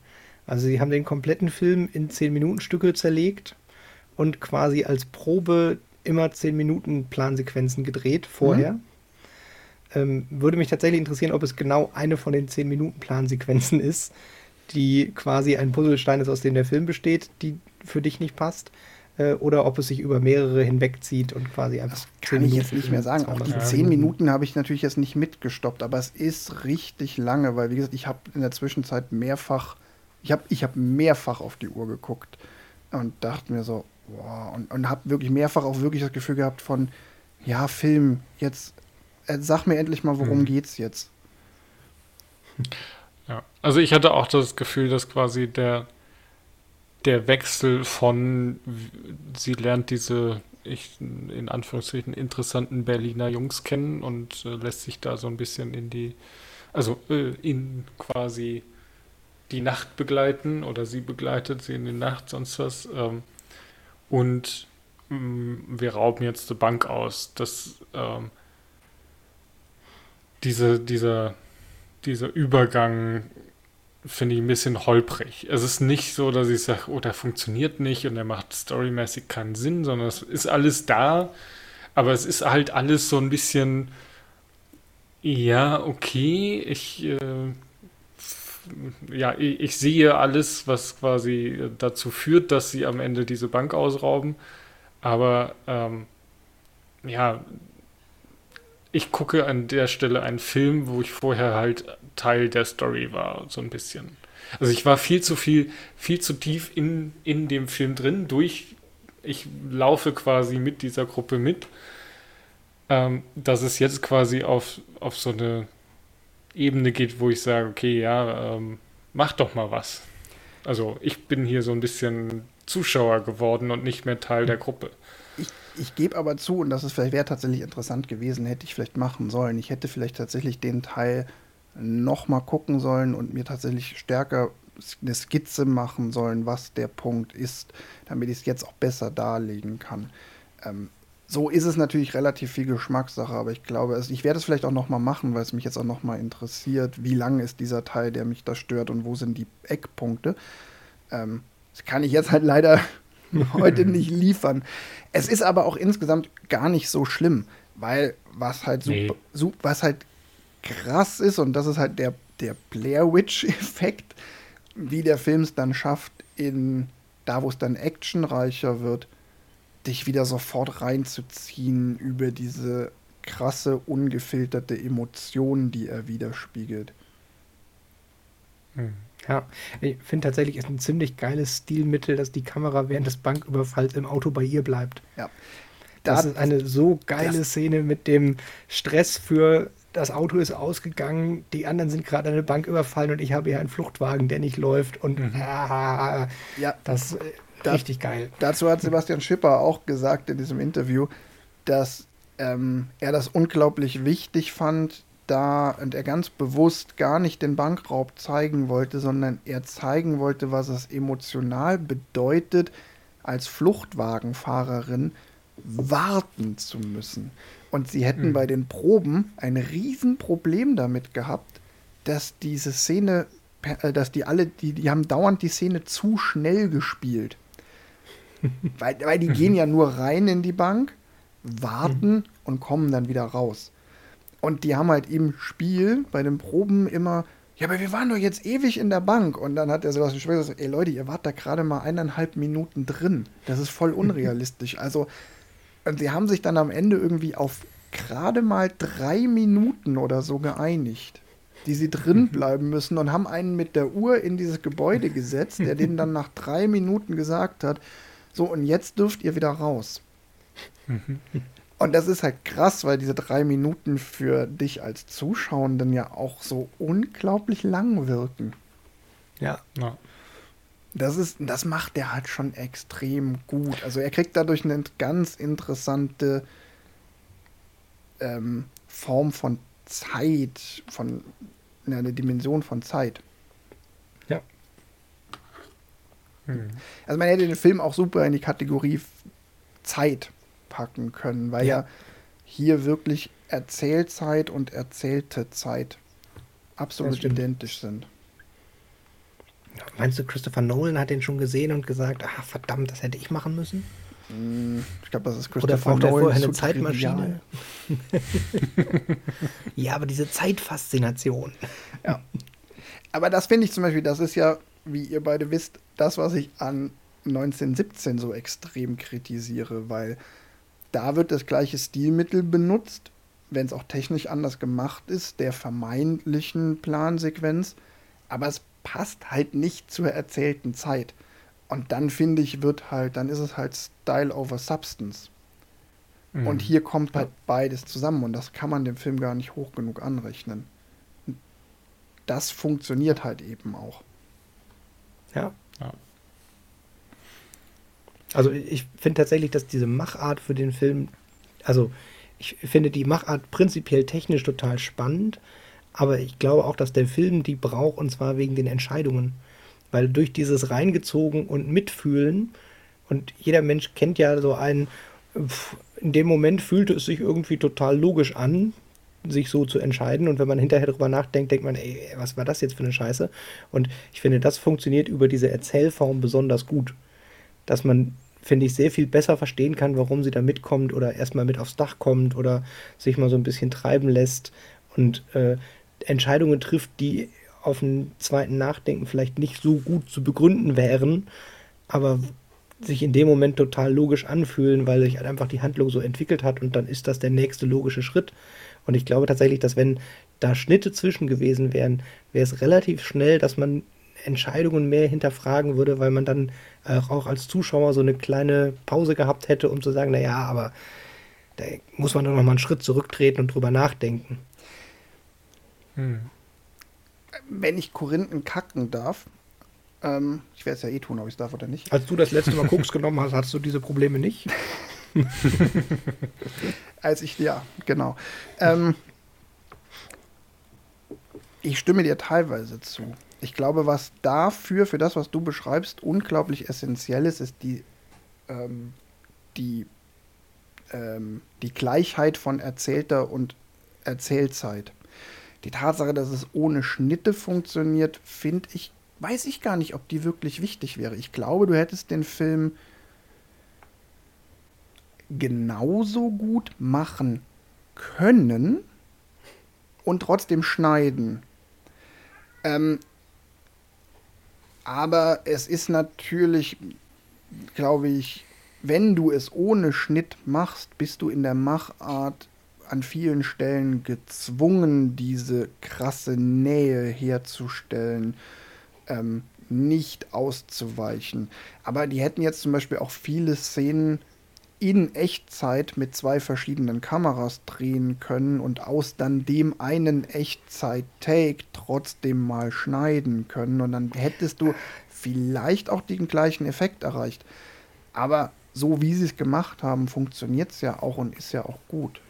Also, sie haben den kompletten Film in zehn Minuten Stücke zerlegt und quasi als Probe immer zehn Minuten Plansequenzen gedreht vorher. Mhm. ähm, würde mich tatsächlich interessieren, ob es genau eine von den 10-Minuten-Plansequenzen ist, die quasi ein Puzzlestein ist, aus dem der Film besteht, die für dich nicht passt. Äh, oder ob es sich über mehrere hinwegzieht und quasi einfach. Das kann ich jetzt nicht mehr sagen. Auch die 10 Minuten habe ich natürlich jetzt nicht mitgestoppt, aber es ist richtig lange, weil, wie gesagt, ich habe in der Zwischenzeit mehrfach, ich habe ich hab mehrfach auf die Uhr geguckt und dachte mir so, wow, und, und habe wirklich mehrfach auch wirklich das Gefühl gehabt von, ja, Film, jetzt äh, sag mir endlich mal, worum mhm. geht's jetzt? Ja, also ich hatte auch das Gefühl, dass quasi der, der Wechsel von, sie lernt diese, ich, in Anführungsstrichen, interessanten Berliner Jungs kennen und äh, lässt sich da so ein bisschen in die, also äh, in quasi die Nacht begleiten oder sie begleitet sie in die Nacht, sonst was. Ähm, und mh, mm, wir rauben jetzt die Bank aus. Das, ähm, diese, dieser, dieser Übergang finde ich ein bisschen holprig. Es ist nicht so, dass ich sage, oh, der funktioniert nicht und der macht storymäßig keinen Sinn, sondern es ist alles da, aber es ist halt alles so ein bisschen, ja, okay, ich, äh, ja, ich, ich, sehe alles, was quasi dazu führt, dass sie am Ende diese Bank ausrauben, aber ähm, ja, ich gucke an der Stelle einen Film, wo ich vorher halt Teil der Story war, so ein bisschen. Also ich war viel zu viel, viel zu tief in, in dem Film drin, durch, ich laufe quasi mit dieser Gruppe mit, ähm, dass es jetzt quasi auf, auf so eine Ebene geht, wo ich sage, okay, ja, ähm, mach doch mal was. Also ich bin hier so ein bisschen Zuschauer geworden und nicht mehr Teil der Gruppe. Ich, gebe aber zu, und das wäre tatsächlich interessant gewesen, hätte ich vielleicht machen sollen. Ich hätte vielleicht tatsächlich den Teil noch mal gucken sollen und mir tatsächlich stärker eine Skizze machen sollen, was der Punkt ist, damit ich es jetzt auch besser darlegen kann. Ähm, so ist es natürlich relativ viel Geschmackssache, aber ich glaube, es, ich werde es vielleicht auch noch mal machen, weil es mich jetzt auch noch mal interessiert, wie lang ist dieser Teil, der mich da stört und wo sind die Eckpunkte. Ähm, das kann ich jetzt halt leider heute nicht liefern. Es ist aber auch insgesamt gar nicht so schlimm, weil was halt super, nee. super was halt krass ist und das ist halt der, der Blair Witch-Effekt, wie der Film es dann schafft, in da, wo es dann actionreicher wird, dich wieder sofort reinzuziehen über diese krasse, ungefilterte Emotion, die er widerspiegelt. Hm. Ja, ich finde tatsächlich ist ein ziemlich geiles Stilmittel, dass die Kamera während des Banküberfalls im Auto bei ihr bleibt. Ja. Das, das ist eine so geile Szene mit dem Stress für das Auto ist ausgegangen, die anderen sind gerade eine Bank überfallen und ich habe hier einen Fluchtwagen, der nicht läuft und mhm. ah, ja, das ist äh, richtig geil. Dazu hat Sebastian Schipper auch gesagt in diesem Interview, dass ähm, er das unglaublich wichtig fand, da und er ganz bewusst gar nicht den Bankraub zeigen wollte, sondern er zeigen wollte, was es emotional bedeutet, als Fluchtwagenfahrerin warten zu müssen. Und sie hätten mhm. bei den Proben ein Riesenproblem damit gehabt, dass diese Szene, äh, dass die alle, die, die haben dauernd die Szene zu schnell gespielt. weil, weil die gehen ja nur rein in die Bank, warten mhm. und kommen dann wieder raus. Und die haben halt im Spiel bei den Proben immer, ja, aber wir waren doch jetzt ewig in der Bank. Und dann hat er sowas wie gesagt, ey Leute, ihr wart da gerade mal eineinhalb Minuten drin. Das ist voll unrealistisch. Also und sie haben sich dann am Ende irgendwie auf gerade mal drei Minuten oder so geeinigt, die sie drin mhm. bleiben müssen und haben einen mit der Uhr in dieses Gebäude gesetzt, der denen dann nach drei Minuten gesagt hat, so und jetzt dürft ihr wieder raus. Und das ist halt krass, weil diese drei Minuten für dich als Zuschauenden ja auch so unglaublich lang wirken. Ja. ja. Das, ist, das macht er halt schon extrem gut. Also er kriegt dadurch eine ganz interessante ähm, Form von Zeit, von eine Dimension von Zeit. Ja. Hm. Also man hätte den Film auch super in die Kategorie Zeit packen können, weil ja, ja hier wirklich Erzählzeit und erzählte Zeit absolut identisch sind. Meinst du, Christopher Nolan hat den schon gesehen und gesagt, ach verdammt, das hätte ich machen müssen? Hm, ich glaube, das ist Christopher Oder braucht Nolan. Oder vorher eine Zeitmaschine? ja, aber diese Zeitfaszination. Ja. Aber das finde ich zum Beispiel, das ist ja, wie ihr beide wisst, das, was ich an 1917 so extrem kritisiere, weil da wird das gleiche Stilmittel benutzt, wenn es auch technisch anders gemacht ist, der vermeintlichen Plansequenz, aber es passt halt nicht zur erzählten Zeit. Und dann finde ich, wird halt, dann ist es halt Style over Substance. Mhm. Und hier kommt halt beides zusammen und das kann man dem Film gar nicht hoch genug anrechnen. Das funktioniert halt eben auch. Ja. ja. Also ich finde tatsächlich, dass diese Machart für den Film, also ich finde die Machart prinzipiell technisch total spannend, aber ich glaube auch, dass der Film die braucht und zwar wegen den Entscheidungen. Weil durch dieses reingezogen und mitfühlen und jeder Mensch kennt ja so einen, in dem Moment fühlte es sich irgendwie total logisch an, sich so zu entscheiden. Und wenn man hinterher darüber nachdenkt, denkt man, ey, was war das jetzt für eine Scheiße? Und ich finde, das funktioniert über diese Erzählform besonders gut. Dass man, finde ich, sehr viel besser verstehen kann, warum sie da mitkommt oder erstmal mit aufs Dach kommt oder sich mal so ein bisschen treiben lässt und äh, Entscheidungen trifft, die auf einen zweiten Nachdenken vielleicht nicht so gut zu begründen wären, aber sich in dem Moment total logisch anfühlen, weil sich halt einfach die Handlung so entwickelt hat und dann ist das der nächste logische Schritt. Und ich glaube tatsächlich, dass wenn da Schnitte zwischen gewesen wären, wäre es relativ schnell, dass man Entscheidungen mehr hinterfragen würde, weil man dann auch als Zuschauer so eine kleine Pause gehabt hätte, um zu sagen, naja, aber da muss man doch noch mal einen Schritt zurücktreten und drüber nachdenken. Hm. Wenn ich Korinthen kacken darf, ähm, ich werde es ja eh tun, ob ich es darf oder nicht. Als du das letzte Mal Koks genommen hast, hattest du diese Probleme nicht? Als ich, ja, genau. Ähm, ich stimme dir teilweise zu. Ich glaube, was dafür, für das, was du beschreibst, unglaublich essentiell ist, ist die, ähm, die, ähm, die Gleichheit von erzählter und Erzählzeit. Die Tatsache, dass es ohne Schnitte funktioniert, finde ich weiß ich gar nicht, ob die wirklich wichtig wäre. Ich glaube, du hättest den Film genauso gut machen können und trotzdem schneiden. Ähm, aber es ist natürlich, glaube ich, wenn du es ohne Schnitt machst, bist du in der Machart an vielen Stellen gezwungen, diese krasse Nähe herzustellen ähm, nicht auszuweichen. Aber die hätten jetzt zum Beispiel auch viele Szenen in Echtzeit mit zwei verschiedenen Kameras drehen können und aus dann dem einen Echtzeit-Take trotzdem mal schneiden können. Und dann hättest du vielleicht auch den gleichen Effekt erreicht. Aber so wie sie es gemacht haben, funktioniert es ja auch und ist ja auch gut.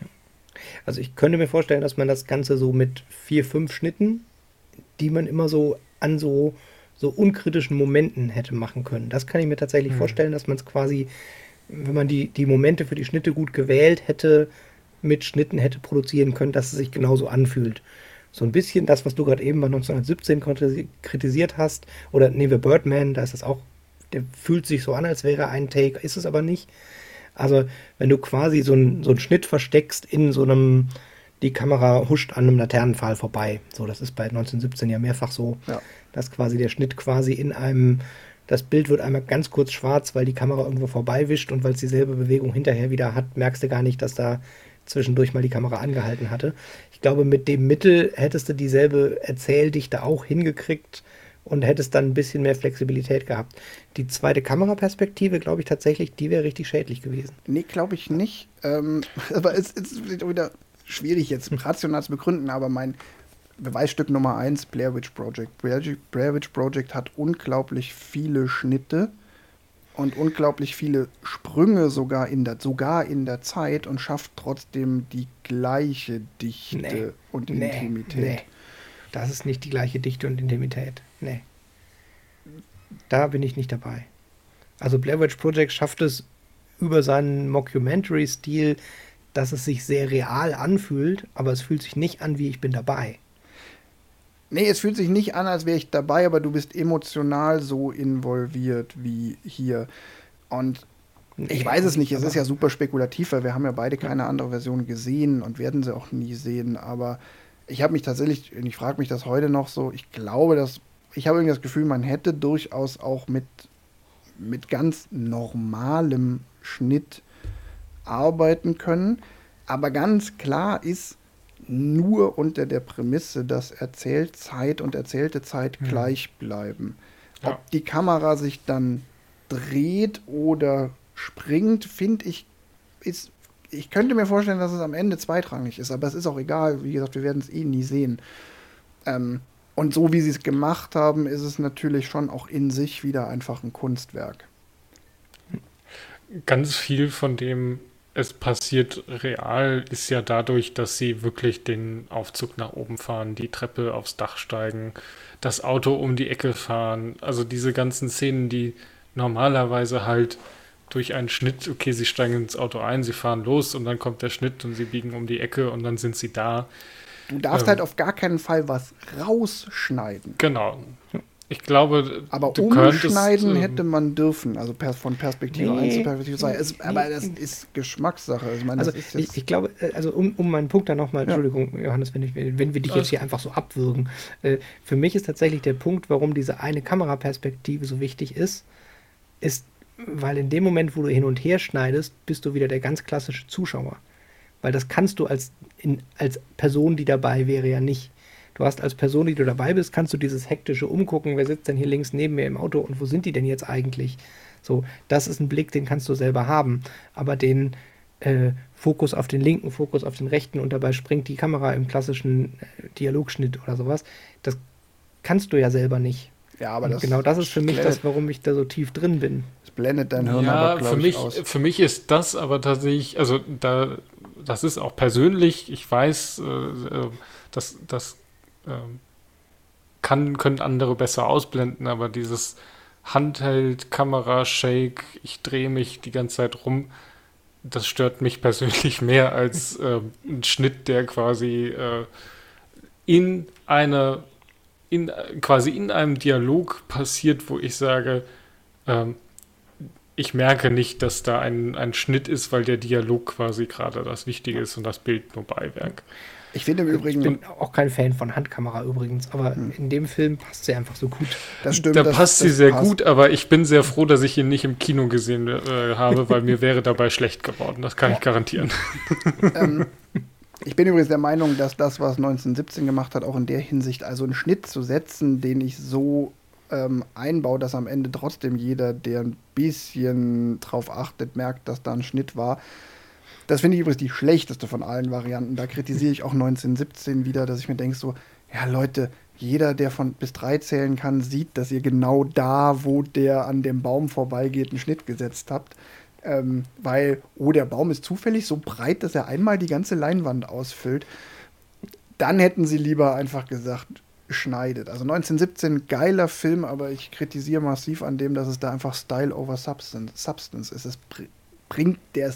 Also ich könnte mir vorstellen, dass man das Ganze so mit vier, fünf Schnitten, die man immer so an so so unkritischen Momenten hätte machen können. Das kann ich mir tatsächlich mhm. vorstellen, dass man es quasi, wenn man die, die Momente für die Schnitte gut gewählt hätte, mit Schnitten hätte produzieren können, dass es sich genauso anfühlt. So ein bisschen das, was du gerade eben bei 1917 kritisiert hast, oder nehmen wir Birdman, da ist das auch, der fühlt sich so an, als wäre ein Take, ist es aber nicht. Also, wenn du quasi so, ein, so einen Schnitt versteckst in so einem, die Kamera huscht an einem Laternenpfahl vorbei. So, das ist bei 1917 ja mehrfach so. Ja dass quasi der Schnitt quasi in einem, das Bild wird einmal ganz kurz schwarz, weil die Kamera irgendwo vorbeiwischt und weil es dieselbe Bewegung hinterher wieder hat, merkst du gar nicht, dass da zwischendurch mal die Kamera angehalten hatte. Ich glaube, mit dem Mittel hättest du dieselbe Erzähldichte auch hingekriegt und hättest dann ein bisschen mehr Flexibilität gehabt. Die zweite Kameraperspektive, glaube ich tatsächlich, die wäre richtig schädlich gewesen. Nee, glaube ich nicht. Ähm, aber es ist wieder schwierig jetzt rational zu begründen, aber mein Beweisstück Nummer 1, Blair Witch Project. Blair Witch Project hat unglaublich viele Schnitte und unglaublich viele Sprünge sogar in der, sogar in der Zeit und schafft trotzdem die gleiche Dichte nee. und nee. Intimität. Nee. Das ist nicht die gleiche Dichte und Intimität. Nee. Da bin ich nicht dabei. Also Blair Witch Project schafft es über seinen Mockumentary-Stil, dass es sich sehr real anfühlt, aber es fühlt sich nicht an, wie ich bin dabei. Nee, es fühlt sich nicht an, als wäre ich dabei, aber du bist emotional so involviert wie hier. Und Ich weiß es nicht, es ist ja super spekulativ, weil wir haben ja beide keine andere Version gesehen und werden sie auch nie sehen. Aber ich habe mich tatsächlich, und ich frage mich das heute noch so, ich glaube, dass, ich habe irgendwie das Gefühl, man hätte durchaus auch mit, mit ganz normalem Schnitt arbeiten können. Aber ganz klar ist, nur unter der Prämisse, dass Erzählzeit und erzählte Zeit mhm. gleich bleiben. Ja. Ob die Kamera sich dann dreht oder springt, finde ich, ist. Ich könnte mir vorstellen, dass es am Ende zweitrangig ist, aber es ist auch egal. Wie gesagt, wir werden es eh nie sehen. Ähm, und so wie sie es gemacht haben, ist es natürlich schon auch in sich wieder einfach ein Kunstwerk. Ganz viel von dem es passiert real, ist ja dadurch, dass sie wirklich den Aufzug nach oben fahren, die Treppe aufs Dach steigen, das Auto um die Ecke fahren. Also diese ganzen Szenen, die normalerweise halt durch einen Schnitt, okay, sie steigen ins Auto ein, sie fahren los und dann kommt der Schnitt und sie biegen um die Ecke und dann sind sie da. Du darfst ähm, halt auf gar keinen Fall was rausschneiden. Genau. Ich glaube, aber du umschneiden könntest, hätte man dürfen, also per, von Perspektive nee, 1 zu Perspektive 2. Es, nee, aber das ist Geschmackssache. Ich meine, also ich, ich, glaube, äh, also um, um meinen Punkt da nochmal, ja. Entschuldigung, Johannes, wenn, ich, wenn wir dich jetzt hier einfach so abwürgen. Äh, für mich ist tatsächlich der Punkt, warum diese eine Kameraperspektive so wichtig ist, ist, weil in dem Moment, wo du hin und her schneidest, bist du wieder der ganz klassische Zuschauer. Weil das kannst du als, in, als Person, die dabei wäre, ja nicht. Du hast als Person, die du dabei bist, kannst du dieses hektische umgucken, wer sitzt denn hier links neben mir im Auto und wo sind die denn jetzt eigentlich? So, das ist ein Blick, den kannst du selber haben. Aber den äh, Fokus auf den linken, Fokus auf den rechten und dabei springt die Kamera im klassischen äh, Dialogschnitt oder sowas, das kannst du ja selber nicht. Ja, aber das genau das ist für mich das, warum ich da so tief drin bin. Das blendet dein Hirn ja, aber, für mich, aus. Für mich ist das aber tatsächlich, also da, das ist auch persönlich, ich weiß, äh, äh dass, dass ähm, kann, können andere besser ausblenden, aber dieses Handheld, Kamera, Shake, ich drehe mich die ganze Zeit rum, das stört mich persönlich mehr als äh, ein Schnitt, der quasi äh, in einer, in, quasi in einem Dialog passiert, wo ich sage, ähm, ich merke nicht, dass da ein, ein Schnitt ist, weil der Dialog quasi gerade das Wichtige ist und das Bild nur Beiwerk. Ich finde im Übrigen. Ich bin auch kein Fan von Handkamera übrigens, aber hm. in dem Film passt sie einfach so gut. Das stimmt. Da das, passt sie sehr passt. gut, aber ich bin sehr froh, dass ich ihn nicht im Kino gesehen äh, habe, weil mir wäre dabei schlecht geworden. Das kann ja. ich garantieren. Ähm, ich bin übrigens der Meinung, dass das, was 1917 gemacht hat, auch in der Hinsicht, also einen Schnitt zu setzen, den ich so ähm, einbaue, dass am Ende trotzdem jeder, der ein bisschen drauf achtet, merkt, dass da ein Schnitt war das finde ich übrigens die schlechteste von allen Varianten. Da kritisiere ich auch 1917 wieder, dass ich mir denke, so, ja Leute, jeder, der von bis drei zählen kann, sieht, dass ihr genau da, wo der an dem Baum vorbeigeht, einen Schnitt gesetzt habt. Ähm, weil, oh, der Baum ist zufällig so breit, dass er einmal die ganze Leinwand ausfüllt. Dann hätten sie lieber einfach gesagt, schneidet. Also 1917, geiler Film, aber ich kritisiere massiv an dem, dass es da einfach Style over Substance, Substance ist. Es bringt der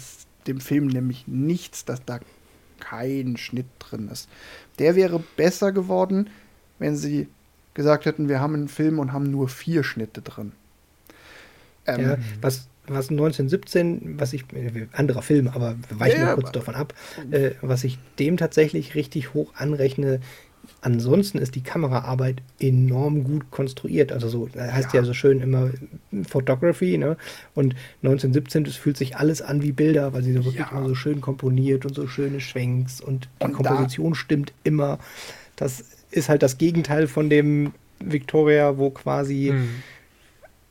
dem Film nämlich nichts, dass da kein Schnitt drin ist. Der wäre besser geworden, wenn sie gesagt hätten, wir haben einen Film und haben nur vier Schnitte drin. Ähm, ja, was, was 1917, was ich, äh, anderer Film, aber weichen ja, wir kurz davon ab, äh, was ich dem tatsächlich richtig hoch anrechne, ansonsten ist die Kameraarbeit enorm gut konstruiert. Also so heißt ja, ja so schön immer Photography, ne? Und 1917, das fühlt sich alles an wie Bilder, weil sie so wirklich ja. immer so schön komponiert und so schöne Schwenks und die und Komposition stimmt immer. Das ist halt das Gegenteil von dem Victoria, wo quasi mhm.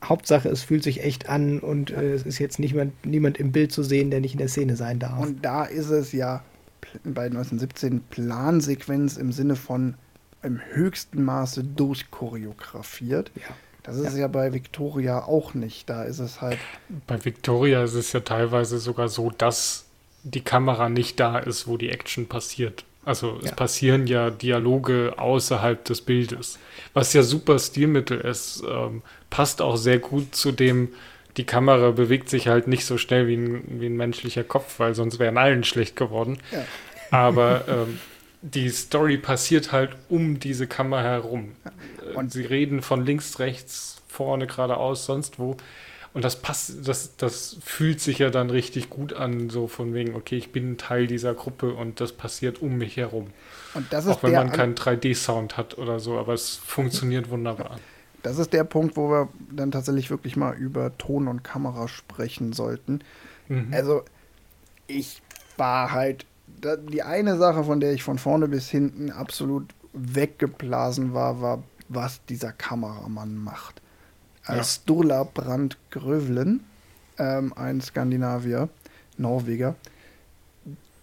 Hauptsache, es fühlt sich echt an und äh, es ist jetzt niemand, niemand im Bild zu sehen, der nicht in der Szene sein darf. Und da ist es ja bei 1917 Plansequenz im Sinne von im höchsten Maße durchchoreografiert. Ja. Das ist ja. ja. bei Victoria auch nicht. Da ist es halt. Bei Victoria ist es ja teilweise sogar so, dass die Kamera nicht da ist, wo die Action passiert. Also es ja. passieren ja Dialoge außerhalb des Bildes, was ja super Stilmittel ist. Ähm, passt auch sehr gut zu dem, die Kamera bewegt sich halt nicht so schnell wie ein, wie ein menschlicher Kopf, weil sonst wären allen schlecht geworden. Ja. Aber ähm, die Story passiert halt um diese Kamera herum. Und sie reden von links, rechts, vorne, geradeaus, sonst wo. Und das passt, das, das fühlt sich ja dann richtig gut an, so von wegen, okay, ich bin Teil dieser Gruppe und das passiert um mich herum. Und das ist Auch wenn man keinen 3D-Sound hat oder so, aber es funktioniert wunderbar. Das ist der Punkt, wo wir dann tatsächlich wirklich mal über Ton und Kamera sprechen sollten. Mhm. Also, ich war halt. Die eine Sache, von der ich von vorne bis hinten absolut weggeblasen war, war, was dieser Kameramann macht. Als Sturla Brandt Grövlen, ähm, ein Skandinavier, Norweger,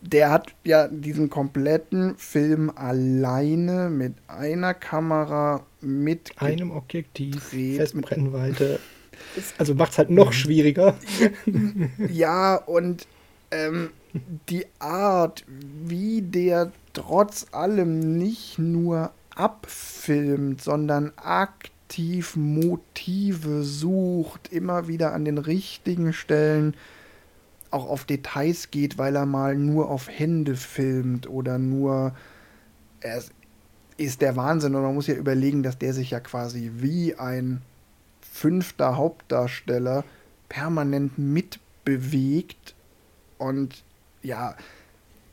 der hat ja diesen kompletten Film alleine mit einer Kamera mit Einem Objektiv. Ist- Also macht es halt noch schwieriger. Ja, und ähm, die Art, wie der trotz allem nicht nur abfilmt, sondern aktiv Motive sucht, immer wieder an den richtigen Stellen auch auf Details geht, weil er mal nur auf Hände filmt oder nur. Es ist der Wahnsinn. Und man muss ja überlegen, dass der sich ja quasi wie ein fünfter Hauptdarsteller permanent mitbewegt und ja,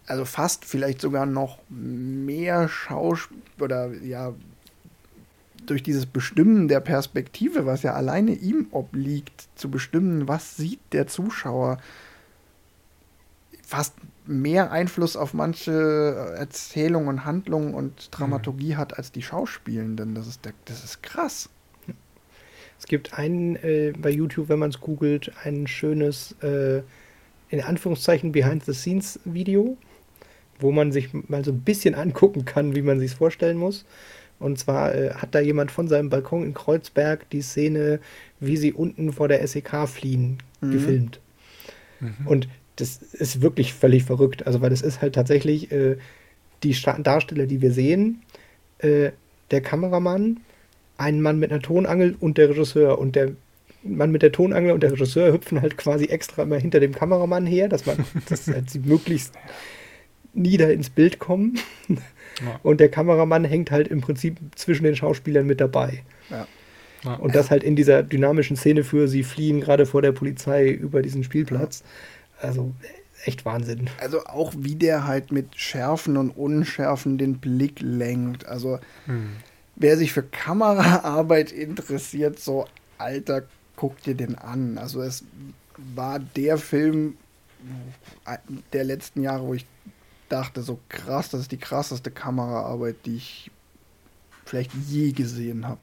also fast vielleicht sogar noch mehr Schauspiel oder ja, durch dieses Bestimmen der Perspektive, was ja alleine ihm obliegt, zu bestimmen, was sieht der Zuschauer, fast mehr Einfluss auf manche Erzählungen und Handlungen und Dramaturgie hat als die Schauspielenden. Das ist, der, das ist krass. Es gibt einen äh, bei YouTube, wenn man es googelt, ein schönes, äh, in Anführungszeichen, Behind-the-Scenes-Video, wo man sich mal so ein bisschen angucken kann, wie man sich es vorstellen muss. Und zwar äh, hat da jemand von seinem Balkon in Kreuzberg die Szene, wie sie unten vor der SEK fliehen, Mhm. gefilmt. Und das ist wirklich völlig verrückt. Also, weil das ist halt tatsächlich äh, die Sta Darsteller, die wir sehen, äh, der Kameramann, ein Mann mit einer Tonangel und der Regisseur. Und der Mann mit der Tonangel und der Regisseur hüpfen halt quasi extra immer hinter dem Kameramann her, dass man, dass halt sie möglichst nieder ins Bild kommen. Ja. Und der Kameramann hängt halt im Prinzip zwischen den Schauspielern mit dabei. Ja. Ja. Und das halt in dieser dynamischen Szene für sie fliehen gerade vor der Polizei über diesen Spielplatz. Also echt Wahnsinn. Also auch wie der halt mit Schärfen und Unschärfen den Blick lenkt. Also Hm. wer sich für Kameraarbeit interessiert, so Alter, guck dir den an. Also es war der Film der letzten Jahre, wo ich dachte, so krass, das ist die krasseste Kameraarbeit, die ich vielleicht je gesehen habe.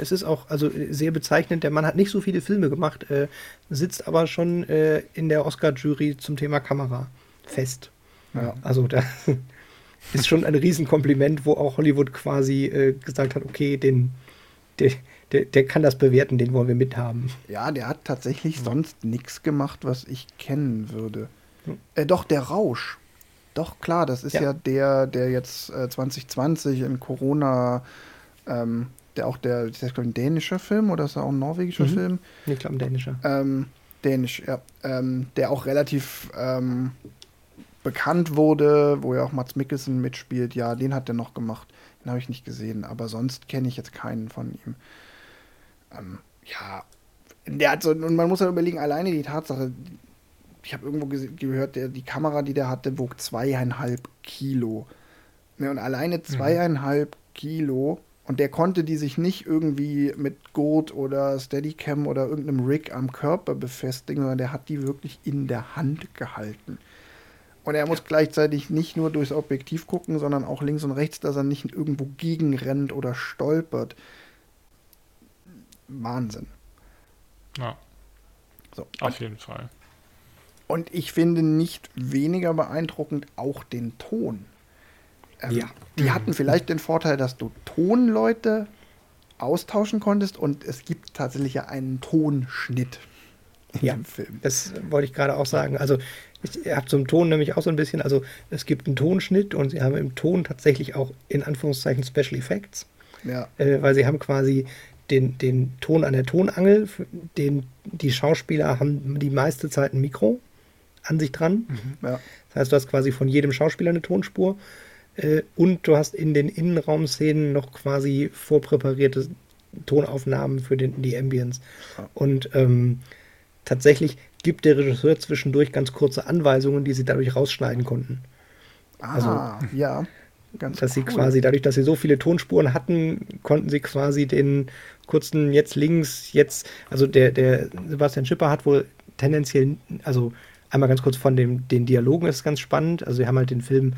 Es ist auch also äh, sehr bezeichnend. Der Mann hat nicht so viele Filme gemacht, äh, sitzt aber schon äh, in der Oscar-Jury zum Thema Kamera fest. Ja. Also da ist schon ein Riesenkompliment, wo auch Hollywood quasi äh, gesagt hat, okay, den, der, der, der kann das bewerten, den wollen wir mithaben. Ja, der hat tatsächlich sonst nichts gemacht, was ich kennen würde. Hm. Äh, doch, der Rausch. Doch, klar, das ist ja, Ja. der, der jetzt äh, 2020 in Corona, ähm, der auch der, ist das ein dänischer Film oder ist er auch ein norwegischer Mhm. Film? Ich glaube, ein dänischer. Ähm, Dänisch, ja. Ähm, der auch relativ ähm, bekannt wurde, wo ja auch Mats Mikkelsen mitspielt. Ja, den hat er noch gemacht. Den habe ich nicht gesehen, aber sonst kenne ich jetzt keinen von ihm. Ähm, ja, der hat so, und man muss ja überlegen, alleine die Tatsache, ich habe irgendwo gehört, der, die Kamera, die der hatte, wog zweieinhalb Kilo. Ne, und alleine zweieinhalb Kilo und der konnte die sich nicht irgendwie mit Gurt oder Steadicam oder irgendeinem Rig am Körper befestigen, sondern der hat die wirklich in der Hand gehalten. Und er muss gleichzeitig nicht nur durchs Objektiv gucken, sondern auch links und rechts, dass er nicht irgendwo gegenrennt oder stolpert. Wahnsinn. Ja, So. auf jeden Fall. Und ich finde nicht weniger beeindruckend auch den Ton. Ähm, Ja. Die hatten vielleicht den Vorteil, dass du Tonleute austauschen konntest und es gibt tatsächlich ja einen Tonschnitt in Ja. dem Film. Das wollte ich gerade auch sagen. Also ich habe zum Ton nämlich auch so ein bisschen, also es gibt einen Tonschnitt und sie haben im Ton tatsächlich auch in Anführungszeichen Special Effects, Ja, äh, weil sie haben quasi den, den Ton an der Tonangel, den die Schauspieler haben die meiste Zeit ein Mikro an sich dran. ja, Das heißt, du hast quasi von jedem Schauspieler eine Tonspur und du hast in den Innenraumszenen noch quasi vorpräparierte Tonaufnahmen für den, die Ambience. Und ähm, tatsächlich gibt der Regisseur zwischendurch ganz kurze Anweisungen, die sie dadurch rausschneiden konnten. Also, ah, ja. Ganz dass cool. sie quasi, dadurch, dass sie so viele Tonspuren hatten, konnten sie quasi den kurzen jetzt links, jetzt, also der, der Sebastian Schipper hat wohl tendenziell, also einmal ganz kurz von dem, den Dialogen ist ganz spannend. Also sie haben halt den Film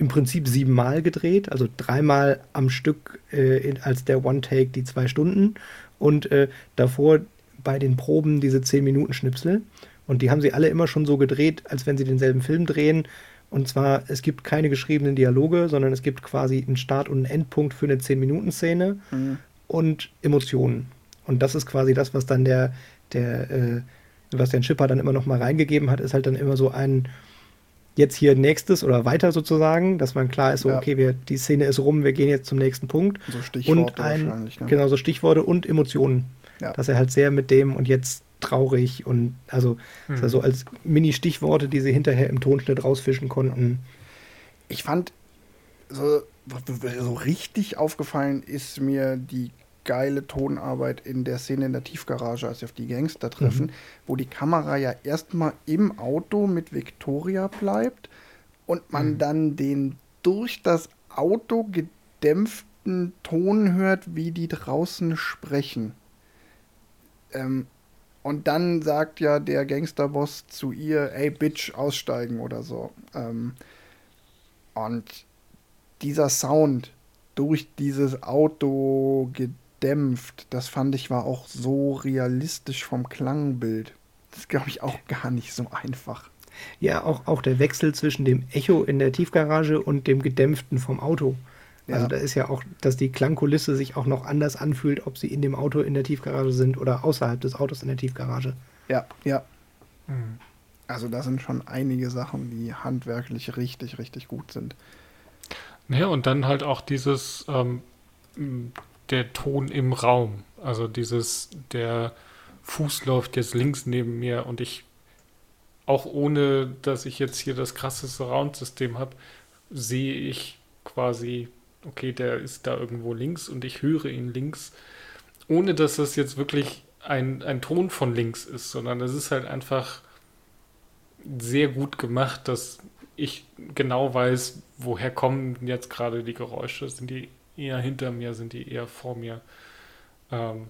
im Prinzip siebenmal gedreht, also dreimal am Stück äh, in, als der One-Take die zwei Stunden und äh, davor bei den Proben diese zehn Minuten Schnipsel. Und die haben sie alle immer schon so gedreht, als wenn sie denselben Film drehen. Und zwar, es gibt keine geschriebenen Dialoge, sondern es gibt quasi einen Start- und einen Endpunkt für eine 10-Minuten-Szene mhm. und Emotionen. Und das ist quasi das, was dann der, der äh, Sebastian Schipper dann immer noch mal reingegeben hat, ist halt dann immer so ein jetzt hier nächstes oder weiter sozusagen, dass man klar ist, so, ja. okay, wir, die Szene ist rum, wir gehen jetzt zum nächsten Punkt. So Stichworte und ein, wahrscheinlich. Ne? Genau, so Stichworte und Emotionen. Ja. Dass er halt sehr mit dem und jetzt traurig und also mhm. so als Mini-Stichworte, die sie hinterher im Tonschnitt rausfischen konnten. Ich fand, so, so richtig aufgefallen ist mir die geile Tonarbeit in der Szene in der Tiefgarage, als sie auf die Gangster treffen, mhm. wo die Kamera ja erstmal im Auto mit Victoria bleibt und man mhm. dann den durch das Auto gedämpften Ton hört, wie die draußen sprechen. Ähm, und dann sagt ja der Gangsterboss zu ihr, ey Bitch, aussteigen oder so. Ähm, und dieser Sound durch dieses Auto gedämpft, das fand ich war auch so realistisch vom Klangbild. Das ist, glaube ich, auch gar nicht so einfach. Ja, auch, auch der Wechsel zwischen dem Echo in der Tiefgarage und dem gedämpften vom Auto. Also da ist ja auch, dass die Klangkulisse sich auch noch anders anfühlt, ob sie in dem Auto in der Tiefgarage sind oder außerhalb des Autos in der Tiefgarage. Ja, ja. Mhm. Also da sind schon einige Sachen, die handwerklich richtig, richtig gut sind. Ja, und dann halt auch dieses, ähm, der Ton im Raum. Also dieses, der Fuß läuft jetzt links neben mir und ich, auch ohne, dass ich jetzt hier das krasse Surround-System habe, sehe ich quasi okay, der ist da irgendwo links und ich höre ihn links, ohne dass das jetzt wirklich ein, ein Ton von links ist, sondern es ist halt einfach sehr gut gemacht, dass ich genau weiß, woher kommen jetzt gerade die Geräusche. Sind die eher hinter mir, sind die eher vor mir? Ähm,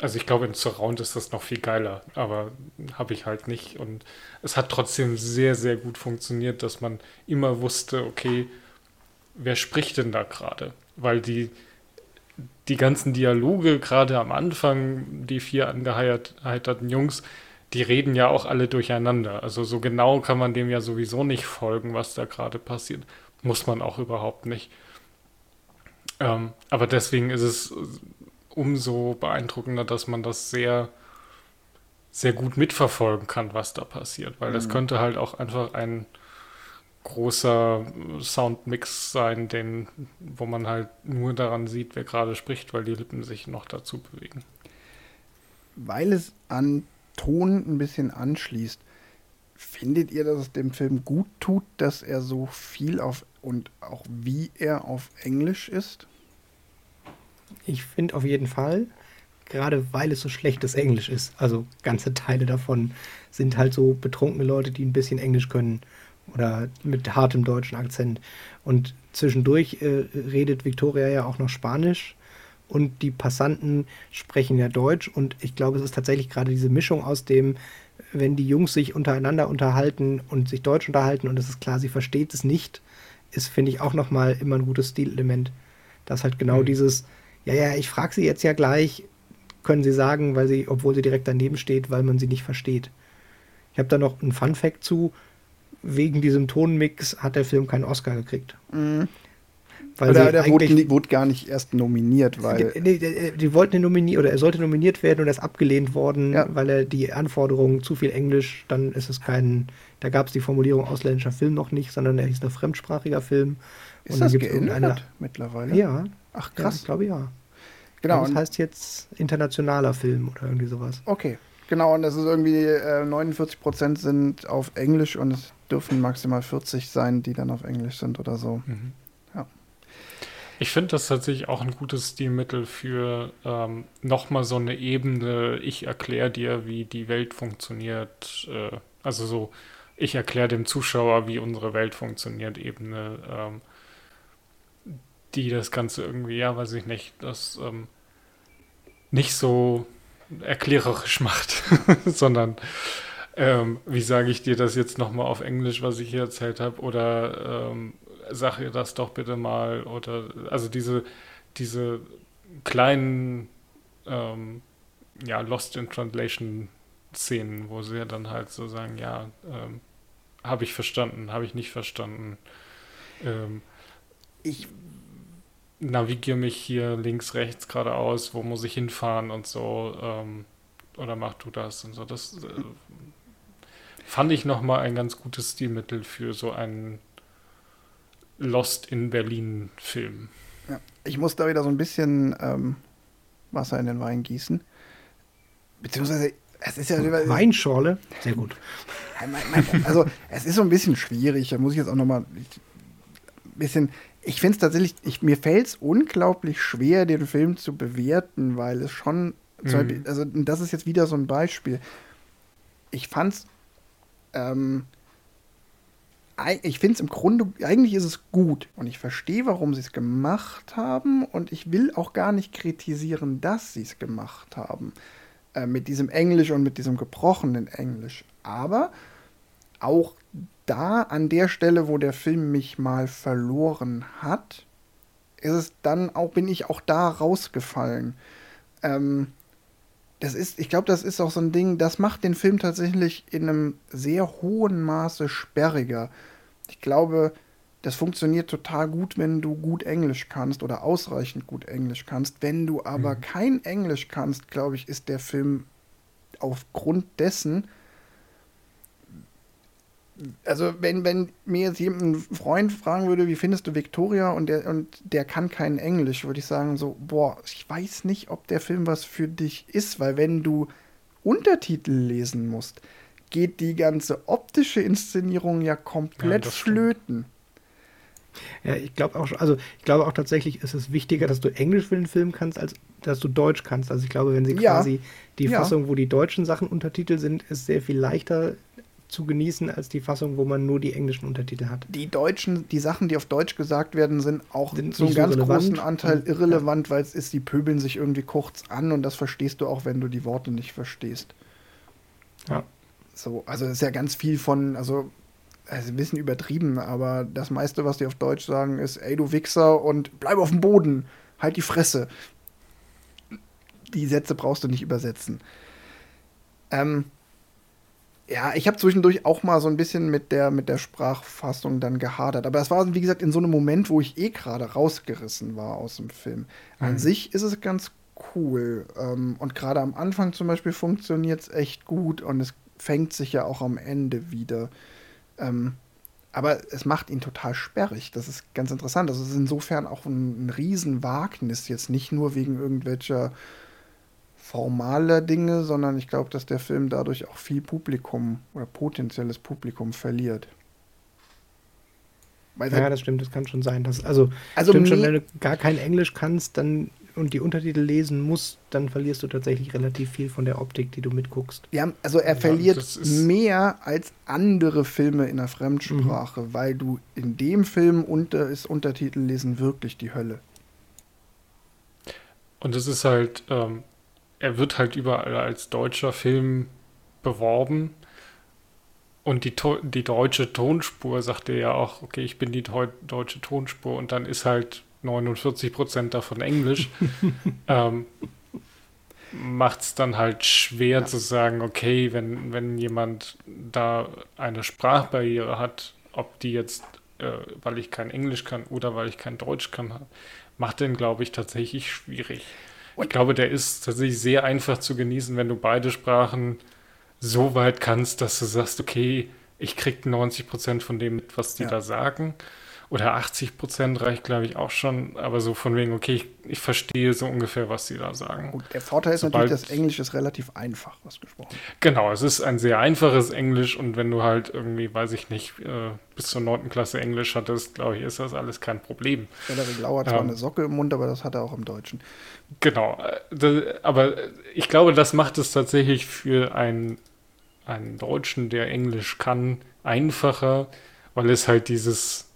also ich glaube, in Surround ist das noch viel geiler, aber habe ich halt nicht. Und es hat trotzdem sehr, sehr gut funktioniert, dass man immer wusste, okay, wer spricht denn da gerade? Weil die, die ganzen Dialoge, gerade am Anfang, die vier angeheiterten Jungs, die reden ja auch alle durcheinander. Also so genau kann man dem ja sowieso nicht folgen, was da gerade passiert. Muss man auch überhaupt nicht. Ähm, aber deswegen ist es umso beeindruckender, dass man das sehr, sehr gut mitverfolgen kann, was da passiert. Weil das mhm. könnte halt auch einfach ein großer Soundmix sein, den, wo man halt nur daran sieht, wer gerade spricht, weil die Lippen sich noch dazu bewegen. Weil es an Ton ein bisschen anschließt, findet ihr, dass es dem Film gut tut, dass er so viel auf und auch wie er auf Englisch ist? Ich finde auf jeden Fall, gerade weil es so schlechtes Englisch ist. Also ganze Teile davon sind halt so betrunkene Leute, die ein bisschen Englisch können oder mit hartem deutschen Akzent. Und zwischendurch äh, redet Victoria ja auch noch Spanisch und die Passanten sprechen ja Deutsch. Und ich glaube, es ist tatsächlich gerade diese Mischung aus dem, wenn die Jungs sich untereinander unterhalten und sich Deutsch unterhalten und es ist klar, sie versteht es nicht, ist, finde ich, auch nochmal immer ein gutes Stilelement. Das halt genau mhm. dieses, ja, ja, ich frage sie jetzt ja gleich, können sie sagen, weil sie, obwohl sie direkt daneben steht, weil man sie nicht versteht. Ich habe da noch einen Fun Fact zu wegen diesem Tonmix hat der Film keinen Oscar gekriegt. Mhm. Weil oder der wurde, wurde, gar nicht erst nominiert, weil. Die, die, die wollten ihn nominieren, oder er sollte nominiert werden und er ist abgelehnt worden, ja. weil er die Anforderungen zu viel Englisch, dann ist es kein, da gab es die Formulierung ausländischer Film noch nicht, sondern er hieß ein fremdsprachiger Film. Ist und das geändert mittlerweile? Ja. Ach krass. Ja, ich glaube ja. Genau. das heißt jetzt internationaler Film oder irgendwie sowas. Okay. Genau, und das ist irgendwie äh, 49 Prozent sind auf Englisch und es dürfen maximal 40 sein, die dann auf Englisch sind oder so. Mhm. Ich finde das tatsächlich auch ein gutes Stilmittel für ähm, nochmal so eine Ebene, ich erkläre dir, wie die Welt funktioniert. Äh, also so, ich erkläre dem Zuschauer, wie unsere Welt funktioniert, Ebene, ähm, die das Ganze irgendwie, ja, weiß ich nicht, das ähm, nicht so erklärerisch macht, sondern ähm, wie sage ich dir das jetzt nochmal auf Englisch, was ich hier erzählt habe, oder ähm, sag ihr das doch bitte mal, oder also diese, diese kleinen ähm, ja, Lost in Translation Szenen, wo sie dann halt so sagen, ja, ähm, habe ich verstanden, habe ich nicht verstanden. Ähm, ich navigiere mich hier links, rechts, geradeaus, wo muss ich hinfahren und so. Ähm, oder mach du das und so. Das äh, fand ich nochmal ein ganz gutes Stilmittel für so einen Lost in Berlin Film. Ja, ich muss da wieder so ein bisschen ähm, Wasser in den Wein gießen. Beziehungsweise, es ist ja. Weinschorle? Sehr gut. Also, es ist so ein bisschen schwierig. Da muss ich jetzt auch nochmal ein bisschen ich finde es tatsächlich, ich, mir fällt es unglaublich schwer, den Film zu bewerten, weil es schon, mhm. also das ist jetzt wieder so ein Beispiel. Ich fand es, ähm, ich finde es im Grunde, eigentlich ist es gut und ich verstehe, warum sie es gemacht haben und ich will auch gar nicht kritisieren, dass sie es gemacht haben. Äh, mit diesem Englisch und mit diesem gebrochenen Englisch. Aber auch da an der Stelle, wo der Film mich mal verloren hat, ist es dann auch, bin ich auch da rausgefallen. Ähm, das ist, ich glaube, das ist auch so ein Ding, das macht den Film tatsächlich in einem sehr hohen Maße sperriger. Ich glaube, das funktioniert total gut, wenn du gut Englisch kannst oder ausreichend gut Englisch kannst. Wenn du aber mhm. kein Englisch kannst, glaube ich, ist der Film aufgrund dessen also wenn, wenn mir jetzt ein Freund fragen würde, wie findest du Victoria und der, und der kann kein Englisch, würde ich sagen so, boah, ich weiß nicht, ob der Film was für dich ist, weil wenn du Untertitel lesen musst, geht die ganze optische Inszenierung ja komplett ja, flöten. Ja, ich glaube auch, also ich glaube auch tatsächlich ist es wichtiger, dass du Englisch für den Film kannst, als dass du Deutsch kannst. Also ich glaube, wenn sie ja. quasi die ja. Fassung, wo die deutschen Sachen Untertitel sind, ist sehr viel leichter zu genießen als die Fassung, wo man nur die englischen Untertitel hat. Die deutschen, die Sachen, die auf Deutsch gesagt werden, sind auch sind so einen ganz so großen Anteil irrelevant, ja. weil es ist, die pöbeln sich irgendwie kurz an und das verstehst du auch, wenn du die Worte nicht verstehst. Ja. So, also es ist ja ganz viel von, also also ein bisschen übertrieben, aber das meiste, was die auf Deutsch sagen, ist, ey du Wichser und bleib auf dem Boden, halt die Fresse. Die Sätze brauchst du nicht übersetzen. Ähm, ja, ich habe zwischendurch auch mal so ein bisschen mit der, mit der Sprachfassung dann gehadert. Aber es war, wie gesagt, in so einem Moment, wo ich eh gerade rausgerissen war aus dem Film. An mhm. sich ist es ganz cool. Ähm, und gerade am Anfang zum Beispiel funktioniert es echt gut und es fängt sich ja auch am Ende wieder. Ähm, aber es macht ihn total sperrig. Das ist ganz interessant. Das ist insofern auch ein, ein Riesenwagnis, jetzt nicht nur wegen irgendwelcher formaler Dinge, sondern ich glaube, dass der Film dadurch auch viel Publikum oder potenzielles Publikum verliert. Weil ja, das stimmt, das kann schon sein. Dass, also, also stimmt schon, wenn du gar kein Englisch kannst dann, und die Untertitel lesen musst, dann verlierst du tatsächlich relativ viel von der Optik, die du mitguckst. Ja, also er ja, verliert mehr als andere Filme in der Fremdsprache, mhm. weil du in dem Film unter, ist Untertitel lesen wirklich die Hölle. Und es ist halt, ähm, er wird halt überall als deutscher Film beworben. Und die, die deutsche Tonspur sagt er ja auch, okay, ich bin die deutsche Tonspur und dann ist halt 49 Prozent davon Englisch. ähm, Macht es dann halt schwer ja. zu sagen, okay, wenn, wenn jemand da eine Sprachbarriere hat, ob die jetzt, äh, weil ich kein Englisch kann oder weil ich kein Deutsch kann, macht den, glaube ich, tatsächlich schwierig. Ich glaube, der ist tatsächlich sehr einfach zu genießen, wenn du beide Sprachen so weit kannst, dass du sagst, okay, ich krieg 90 Prozent von dem mit, was die ja. da sagen. Oder 80 Prozent reicht, glaube ich, auch schon. Aber so von wegen, okay, ich, ich verstehe so ungefähr, was sie da sagen. Gut, der Vorteil ist Sobald, natürlich, das Englisch ist relativ einfach ausgesprochen. Genau, es ist ein sehr einfaches Englisch und wenn du halt irgendwie, weiß ich nicht, äh, bis zur 9. Klasse Englisch hattest, glaube ich, ist das alles kein Problem. Frederik Lau hat zwar ähm, eine Socke im Mund, aber das hat er auch im Deutschen. Genau, äh, aber ich glaube, das macht es tatsächlich für einen, einen Deutschen, der Englisch kann, einfacher, weil es halt dieses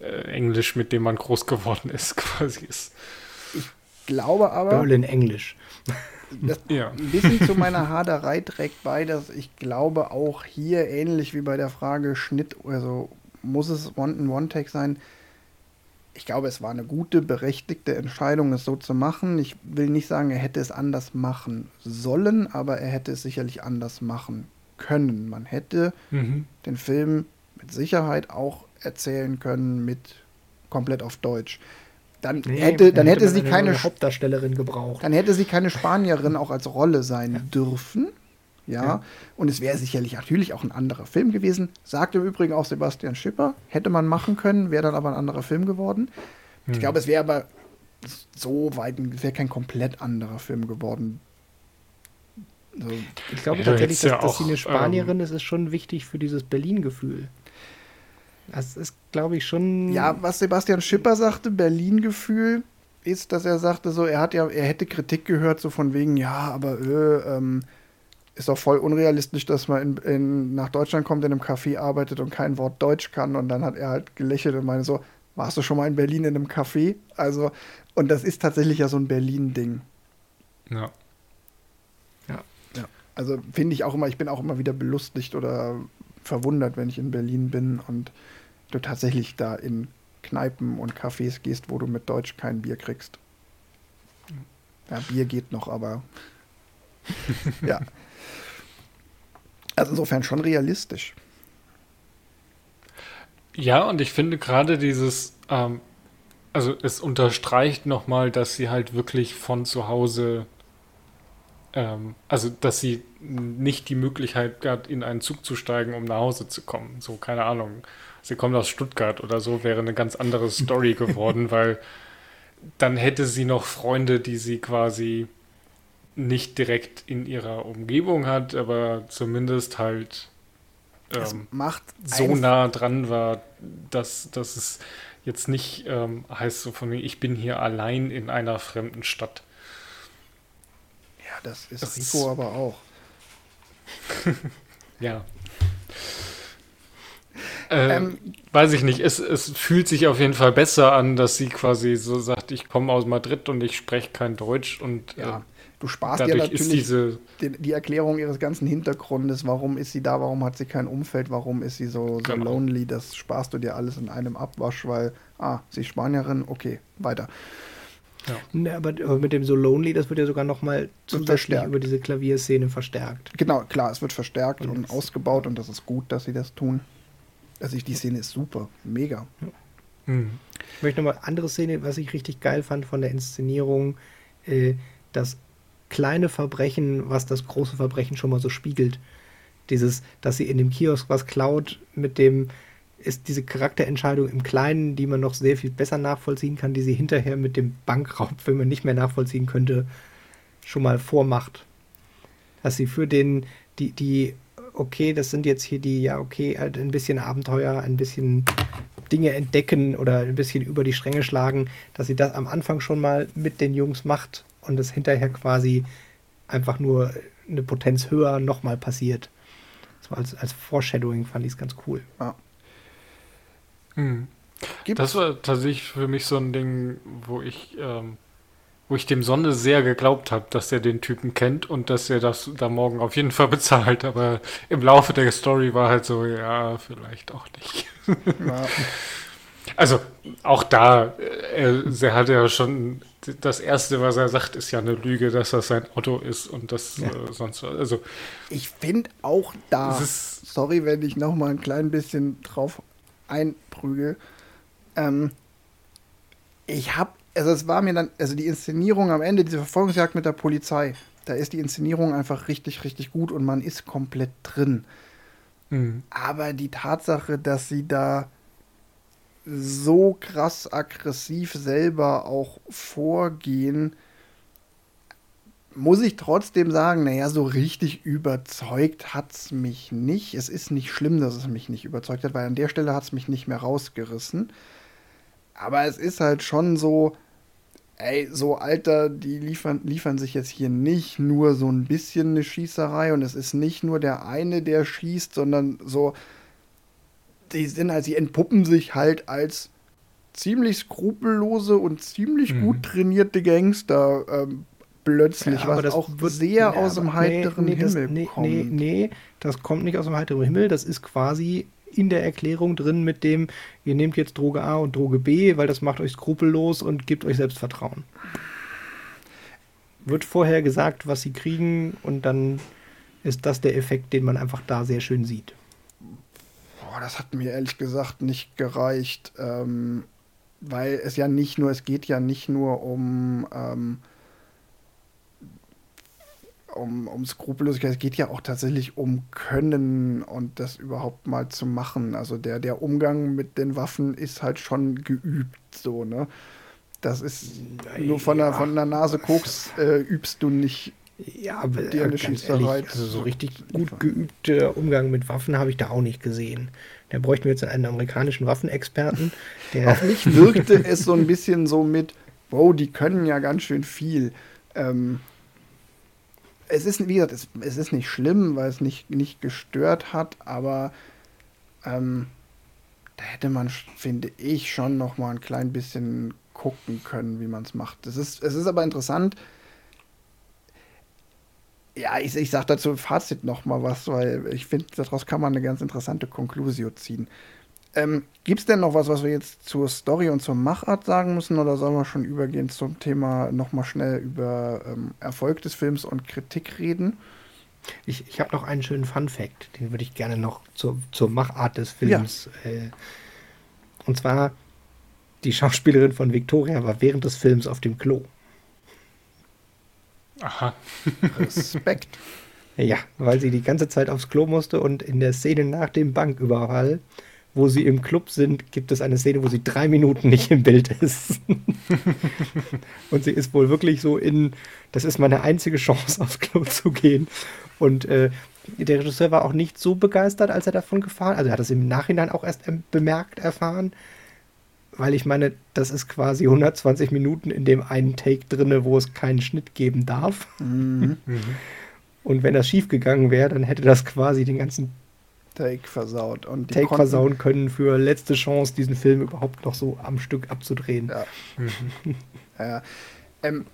äh, Englisch, mit dem man groß geworden ist, quasi ist. Ich glaube aber. Berlin Englisch. Das ja. Ein bisschen zu meiner Haderei trägt bei, dass ich glaube, auch hier ähnlich wie bei der Frage Schnitt, also muss es ein One-Take sein? Ich glaube, es war eine gute, berechtigte Entscheidung, es so zu machen. Ich will nicht sagen, er hätte es anders machen sollen, aber er hätte es sicherlich anders machen können. Man hätte mhm. den Film mit Sicherheit auch erzählen können mit komplett auf Deutsch. Dann nee, hätte, dann hätte, hätte sie keine Hauptdarstellerin gebraucht. Dann hätte sie keine Spanierin auch als Rolle sein ja. dürfen. Ja. ja. Und es wäre sicherlich natürlich auch ein anderer Film gewesen. Sagt im Übrigen auch Sebastian Schipper. Hätte man machen können, wäre dann aber ein anderer Film geworden. Hm. Ich glaube, es wäre aber so weit, es wäre kein komplett anderer Film geworden. So. Ich glaube ja, tatsächlich, dass, ja dass sie eine Spanierin ähm, ist, ist schon wichtig für dieses Berlin-Gefühl. Das ist, glaube ich, schon. Ja, was Sebastian Schipper sagte, Berlin-Gefühl, ist, dass er sagte, so, er hat ja, er hätte Kritik gehört, so von wegen, ja, aber äh, ähm, ist doch voll unrealistisch, dass man in, in, nach Deutschland kommt, in einem Café arbeitet und kein Wort Deutsch kann. Und dann hat er halt gelächelt und meine so, warst du schon mal in Berlin in einem Café? Also, und das ist tatsächlich ja so ein Berlin-Ding. Ja. Ja. ja. Also finde ich auch immer, ich bin auch immer wieder belustigt oder verwundert, wenn ich in Berlin bin und du tatsächlich da in Kneipen und Cafés gehst, wo du mit Deutsch kein Bier kriegst. Ja, Bier geht noch, aber ja. Also insofern schon realistisch. Ja, und ich finde gerade dieses, ähm, also es unterstreicht nochmal, dass sie halt wirklich von zu Hause ähm, also dass sie nicht die Möglichkeit hat, in einen Zug zu steigen, um nach Hause zu kommen. So, keine Ahnung. Sie kommt aus Stuttgart oder so, wäre eine ganz andere Story geworden, weil dann hätte sie noch Freunde, die sie quasi nicht direkt in ihrer Umgebung hat, aber zumindest halt ähm, so nah dran war, dass, dass es jetzt nicht ähm, heißt so von mir, ich bin hier allein in einer fremden Stadt das ist das Rico ist aber auch. ja. Äh, ähm, weiß ich nicht. Es, es fühlt sich auf jeden Fall besser an, dass sie quasi so sagt, ich komme aus Madrid und ich spreche kein Deutsch und ja. Äh, du sparst ja natürlich diese die, die, Erklärung ihres ganzen Hintergrundes, warum ist sie da, warum hat sie kein Umfeld, warum ist sie so, so genau. lonely, das sparst du dir alles in einem Abwasch, weil, ah, sie ist Spanierin, okay, weiter. Ja. Ne, aber, aber, mit dem So Lonely, das wird ja sogar nochmal zusätzlich über diese Klavierszene verstärkt. Genau, klar, es wird verstärkt und, und ausgebaut und das ist gut, dass sie das tun. Also ich, die Szene ist super, mega. Mhm. Ich möchte nochmal andere Szene, was ich richtig geil fand von der Inszenierung, äh, das kleine Verbrechen, was das große Verbrechen schon mal so spiegelt. Dieses, dass sie in dem Kiosk was klaut mit dem, ist diese Charakterentscheidung im Kleinen, die man noch sehr viel besser nachvollziehen kann, die sie hinterher mit dem Bankraubfilm nicht mehr nachvollziehen könnte, schon mal vormacht. Dass sie für den, die, die, okay, das sind jetzt hier die, ja, okay, halt ein bisschen Abenteuer, ein bisschen Dinge entdecken oder ein bisschen über die Stränge schlagen, dass sie das am Anfang schon mal mit den Jungs macht und es hinterher quasi einfach nur eine Potenz höher nochmal passiert. So als, als Foreshadowing fand ich es ganz cool. Ja. Mhm. Das war tatsächlich für mich so ein Ding, wo ich, ähm, wo ich dem Sonne sehr geglaubt habe, dass er den Typen kennt und dass er das da morgen auf jeden Fall bezahlt. Aber im Laufe der Story war halt so, ja, vielleicht auch nicht. Ja. Also auch da, äh, er, er hat ja schon das erste, was er sagt, ist ja eine Lüge, dass das sein Auto ist und das ja. äh, sonst was. Also ich finde auch da, sorry, wenn ich noch mal ein klein bisschen drauf einprügel. Ähm, ich habe, also es war mir dann, also die Inszenierung am Ende, diese Verfolgungsjagd mit der Polizei, da ist die Inszenierung einfach richtig, richtig gut und man ist komplett drin. Mhm. Aber die Tatsache, dass sie da so krass aggressiv selber auch vorgehen, muss ich trotzdem sagen, naja, so richtig überzeugt hat es mich nicht. Es ist nicht schlimm, dass es mich nicht überzeugt hat, weil an der Stelle hat es mich nicht mehr rausgerissen. Aber es ist halt schon so, ey, so Alter, die liefern, liefern sich jetzt hier nicht nur so ein bisschen eine Schießerei und es ist nicht nur der eine, der schießt, sondern so, die sind halt, sie entpuppen sich halt als ziemlich skrupellose und ziemlich mhm. gut trainierte Gangster ähm, plötzlich, ja, was das auch wird, sehr ja, aus dem heiteren nee, nee, Himmel das, nee, kommt. Nee, nee, das kommt nicht aus dem heiteren Himmel, das ist quasi in der Erklärung drin mit dem, ihr nehmt jetzt Droge A und Droge B, weil das macht euch skrupellos und gibt euch Selbstvertrauen. Wird vorher gesagt, was sie kriegen und dann ist das der Effekt, den man einfach da sehr schön sieht. Boah, das hat mir ehrlich gesagt nicht gereicht, ähm, weil es ja nicht nur, es geht ja nicht nur um ähm, um, um Skrupellosigkeit, es geht ja auch tatsächlich um Können und das überhaupt mal zu machen. Also der, der Umgang mit den Waffen ist halt schon geübt, so, ne? Das ist Nein, nur von, ja. der, von der Nase Koks äh, übst du nicht ja, aber dir eine Schießerei. Also so richtig gut geübter Umgang mit Waffen habe ich da auch nicht gesehen. Da bräuchten wir jetzt einen amerikanischen Waffenexperten. Der Auf mich wirkte es so ein bisschen so mit, wow, die können ja ganz schön viel. Ähm, es ist, wie gesagt, es, es, ist nicht schlimm, weil es nicht, nicht gestört hat, aber ähm, da hätte man, finde ich, schon noch mal ein klein bisschen gucken können, wie man es macht. Es ist, aber interessant. Ja, ich, ich sage dazu Fazit noch mal was, weil ich finde, daraus kann man eine ganz interessante Konklusion ziehen. Ähm, Gibt es denn noch was, was wir jetzt zur Story und zur Machart sagen müssen oder sollen wir schon übergehen zum Thema nochmal schnell über ähm, Erfolg des Films und Kritik reden? Ich, ich habe noch einen schönen Fun-Fact, den würde ich gerne noch zur, zur Machart des Films. Ja. Äh, und zwar, die Schauspielerin von Victoria war während des Films auf dem Klo. Aha. Respekt. Ja, weil sie die ganze Zeit aufs Klo musste und in der Szene nach dem Banküberfall wo sie im Club sind, gibt es eine Szene, wo sie drei Minuten nicht im Bild ist. und sie ist wohl wirklich so in, das ist meine einzige Chance, aufs Klo zu gehen. Und äh, der Regisseur war auch nicht so begeistert, als er davon gefahren, also er hat es im Nachhinein auch erst bemerkt erfahren, weil ich meine, das ist quasi 120 Minuten in dem einen Take drinne, wo es keinen Schnitt geben darf. Mhm. Und wenn das schief gegangen wäre, dann hätte das quasi den ganzen Take versaut. Und Take versauen können für letzte Chance, diesen Film überhaupt noch so am Stück abzudrehen. Ja. ja. Ähm,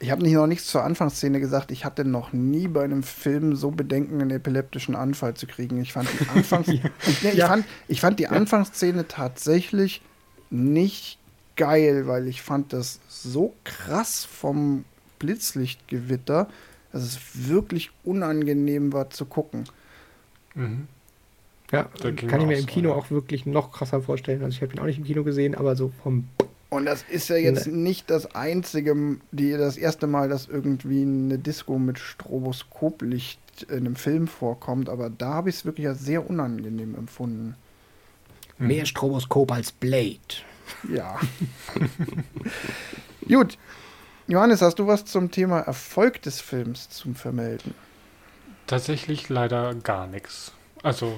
ich habe noch nichts zur Anfangsszene gesagt. Ich hatte noch nie bei einem Film so Bedenken, einen epileptischen Anfall zu kriegen. Ich fand die, Anfangs ja. ich, nee, ich, fand, ich fand die ja. Anfangsszene tatsächlich nicht geil, weil ich fand das so krass vom Blitzlichtgewitter, dass es wirklich unangenehm war zu gucken. Mhm. Ja, kann ich mir im Kino auch wirklich noch krasser vorstellen. Also ich habe ihn auch nicht im Kino gesehen, aber so vom und das ist ja jetzt ne. nicht das einzige, die, das erste Mal, dass irgendwie eine Disco mit Stroboskoplicht in einem Film vorkommt, aber da habe ich es wirklich als sehr unangenehm empfunden. Mehr Stroboskop als Blade. Ja. Gut. Johannes, hast du was zum Thema Erfolg des Films zum Vermelden? Tatsächlich leider gar nichts. Also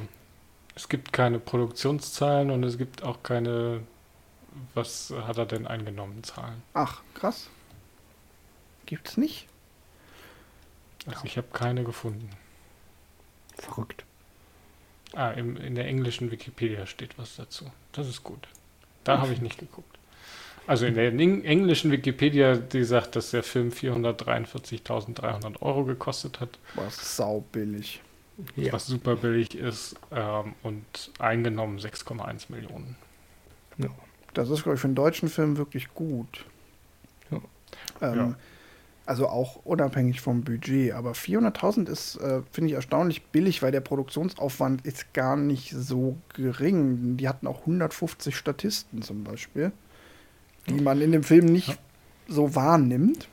es gibt keine Produktionszahlen und es gibt auch keine, was hat er denn eingenommen, Zahlen. Ach, krass. Gibt's nicht? Also ich habe keine gefunden. Verrückt. Ah, im, in der englischen Wikipedia steht was dazu. Das ist gut. Da habe ich nicht geguckt. Also in der englischen Wikipedia, die sagt, dass der Film 443.300 Euro gekostet hat. Was saubillig ja. was super billig ist ähm, und eingenommen 6,1 Millionen. Ja. Das ist, glaube ich, für einen deutschen Film wirklich gut. Ja. Ähm, ja. Also auch unabhängig vom Budget. Aber 400.000 ist, äh, finde ich, erstaunlich billig, weil der Produktionsaufwand ist gar nicht so gering. Die hatten auch 150 Statisten zum Beispiel, die man in dem Film nicht so wahrnimmt.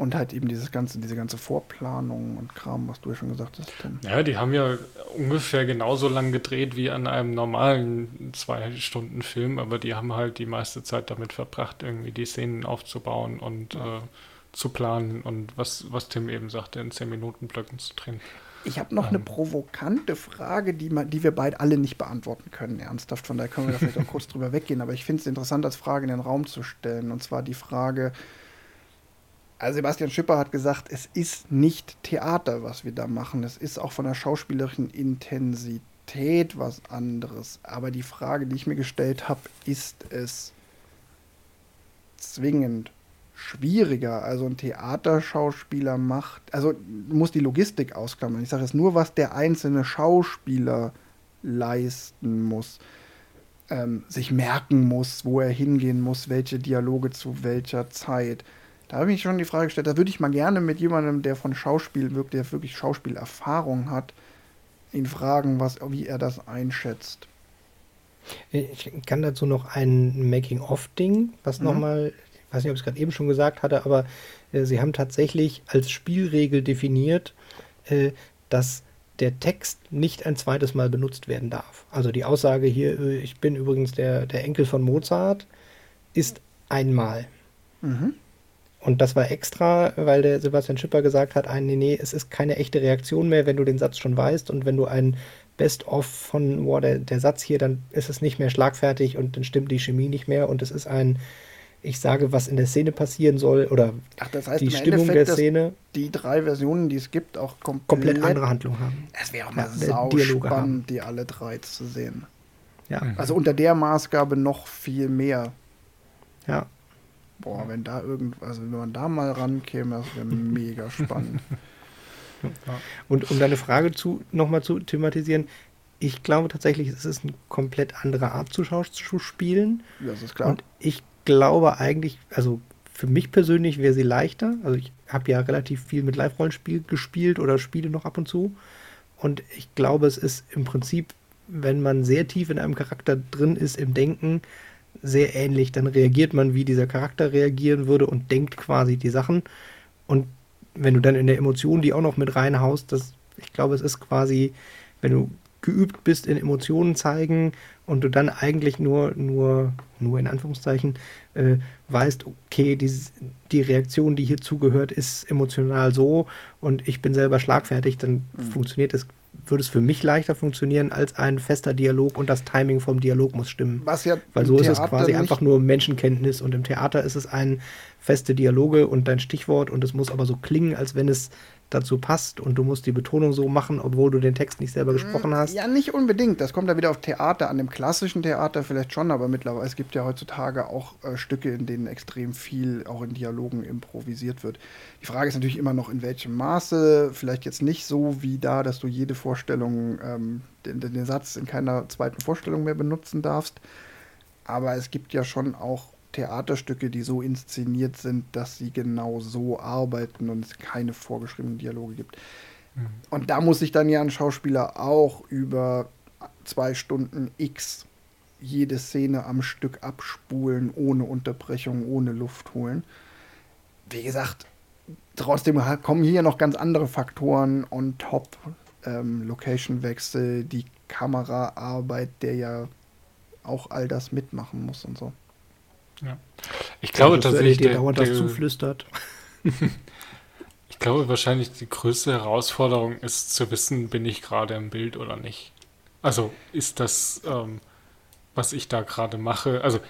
Und halt eben dieses ganze, diese ganze Vorplanung und Kram, was du ja schon gesagt hast. Tim. Ja, die haben ja ungefähr genauso lang gedreht wie an einem normalen Zwei-Stunden-Film, aber die haben halt die meiste Zeit damit verbracht, irgendwie die Szenen aufzubauen und ja. äh, zu planen und was, was Tim eben sagte, in 10-Minuten-Blöcken zu drehen. Ich habe noch ähm. eine provokante Frage, die, man, die wir beide alle nicht beantworten können, ernsthaft. Von daher können wir da vielleicht auch kurz drüber weggehen. Aber ich finde es interessant, als Frage in den Raum zu stellen. Und zwar die Frage, also Sebastian Schipper hat gesagt, es ist nicht Theater, was wir da machen. Es ist auch von der schauspielerischen Intensität was anderes. Aber die Frage, die ich mir gestellt habe, ist es zwingend schwieriger? Also ein Theaterschauspieler macht, also muss die Logistik ausklammern. Ich sage jetzt nur, was der einzelne Schauspieler leisten muss. Ähm, sich merken muss, wo er hingehen muss, welche Dialoge zu welcher Zeit da habe ich schon die Frage gestellt, da würde ich mal gerne mit jemandem, der von Schauspiel wirkt, der wirklich Schauspielerfahrung hat, ihn fragen, was, wie er das einschätzt. Ich kann dazu noch ein Making-of-Ding, was mhm. nochmal, ich weiß nicht, ob ich es gerade eben schon gesagt hatte, aber äh, sie haben tatsächlich als Spielregel definiert, äh, dass der Text nicht ein zweites Mal benutzt werden darf. Also die Aussage hier, äh, ich bin übrigens der, der Enkel von Mozart, ist einmal. Mhm. Und das war extra, weil der Sebastian Schipper gesagt hat, nee, nee, es ist keine echte Reaktion mehr, wenn du den Satz schon weißt und wenn du ein Best-of von, boah, der, der Satz hier, dann ist es nicht mehr schlagfertig und dann stimmt die Chemie nicht mehr und es ist ein, ich sage, was in der Szene passieren soll oder Ach, das heißt die Stimmung Endeffekt, der Szene. Die drei Versionen, die es gibt, auch komplett, komplett andere Handlung haben. Es wäre auch mal ja, sau spannend, haben. die alle drei zu sehen. Ja. Also unter der Maßgabe noch viel mehr. Ja. Boah, wenn da irgend, also wenn man da mal rankäme, das wäre mega spannend. Und um deine Frage zu, nochmal zu thematisieren, ich glaube tatsächlich, es ist eine komplett andere Art zu, zu spielen. Das ist klar. Und ich glaube eigentlich, also für mich persönlich wäre sie leichter. Also ich habe ja relativ viel mit Live-Rollenspiel gespielt oder spiele noch ab und zu. Und ich glaube, es ist im Prinzip, wenn man sehr tief in einem Charakter drin ist im Denken, sehr ähnlich. Dann reagiert man, wie dieser Charakter reagieren würde und denkt quasi die Sachen. Und wenn du dann in der Emotion die auch noch mit reinhaust, das, ich glaube, es ist quasi, wenn du geübt bist in Emotionen zeigen und du dann eigentlich nur, nur, nur in Anführungszeichen, äh, weißt, okay, die, die Reaktion, die hier zugehört, ist emotional so und ich bin selber schlagfertig, dann mhm. funktioniert es würde es für mich leichter funktionieren als ein fester Dialog und das Timing vom Dialog muss stimmen. Was ja Weil so ist es quasi einfach nur Menschenkenntnis und im Theater ist es ein feste Dialoge und dein Stichwort und es muss aber so klingen, als wenn es dazu passt und du musst die Betonung so machen, obwohl du den Text nicht selber gesprochen hast. Ja, nicht unbedingt. Das kommt da wieder auf Theater, an dem klassischen Theater vielleicht schon, aber mittlerweile, es gibt ja heutzutage auch äh, Stücke, in denen extrem viel auch in Dialogen improvisiert wird. Die Frage ist natürlich immer noch, in welchem Maße, vielleicht jetzt nicht so wie da, dass du jede Vorstellung, ähm, den, den Satz in keiner zweiten Vorstellung mehr benutzen darfst, aber es gibt ja schon auch Theaterstücke, die so inszeniert sind, dass sie genau so arbeiten und es keine vorgeschriebenen Dialoge gibt. Mhm. Und da muss sich dann ja ein Schauspieler auch über zwei Stunden X jede Szene am Stück abspulen, ohne Unterbrechung, ohne Luft holen. Wie gesagt, trotzdem kommen hier noch ganz andere Faktoren on top. Ähm, Location-Wechsel, die Kameraarbeit, der ja auch all das mitmachen muss und so. Ja. Ich glaube also, tatsächlich. Der, dauernd der, das zuflüstert. ich glaube wahrscheinlich die größte Herausforderung ist zu wissen, bin ich gerade im Bild oder nicht. Also ist das, ähm, was ich da gerade mache, also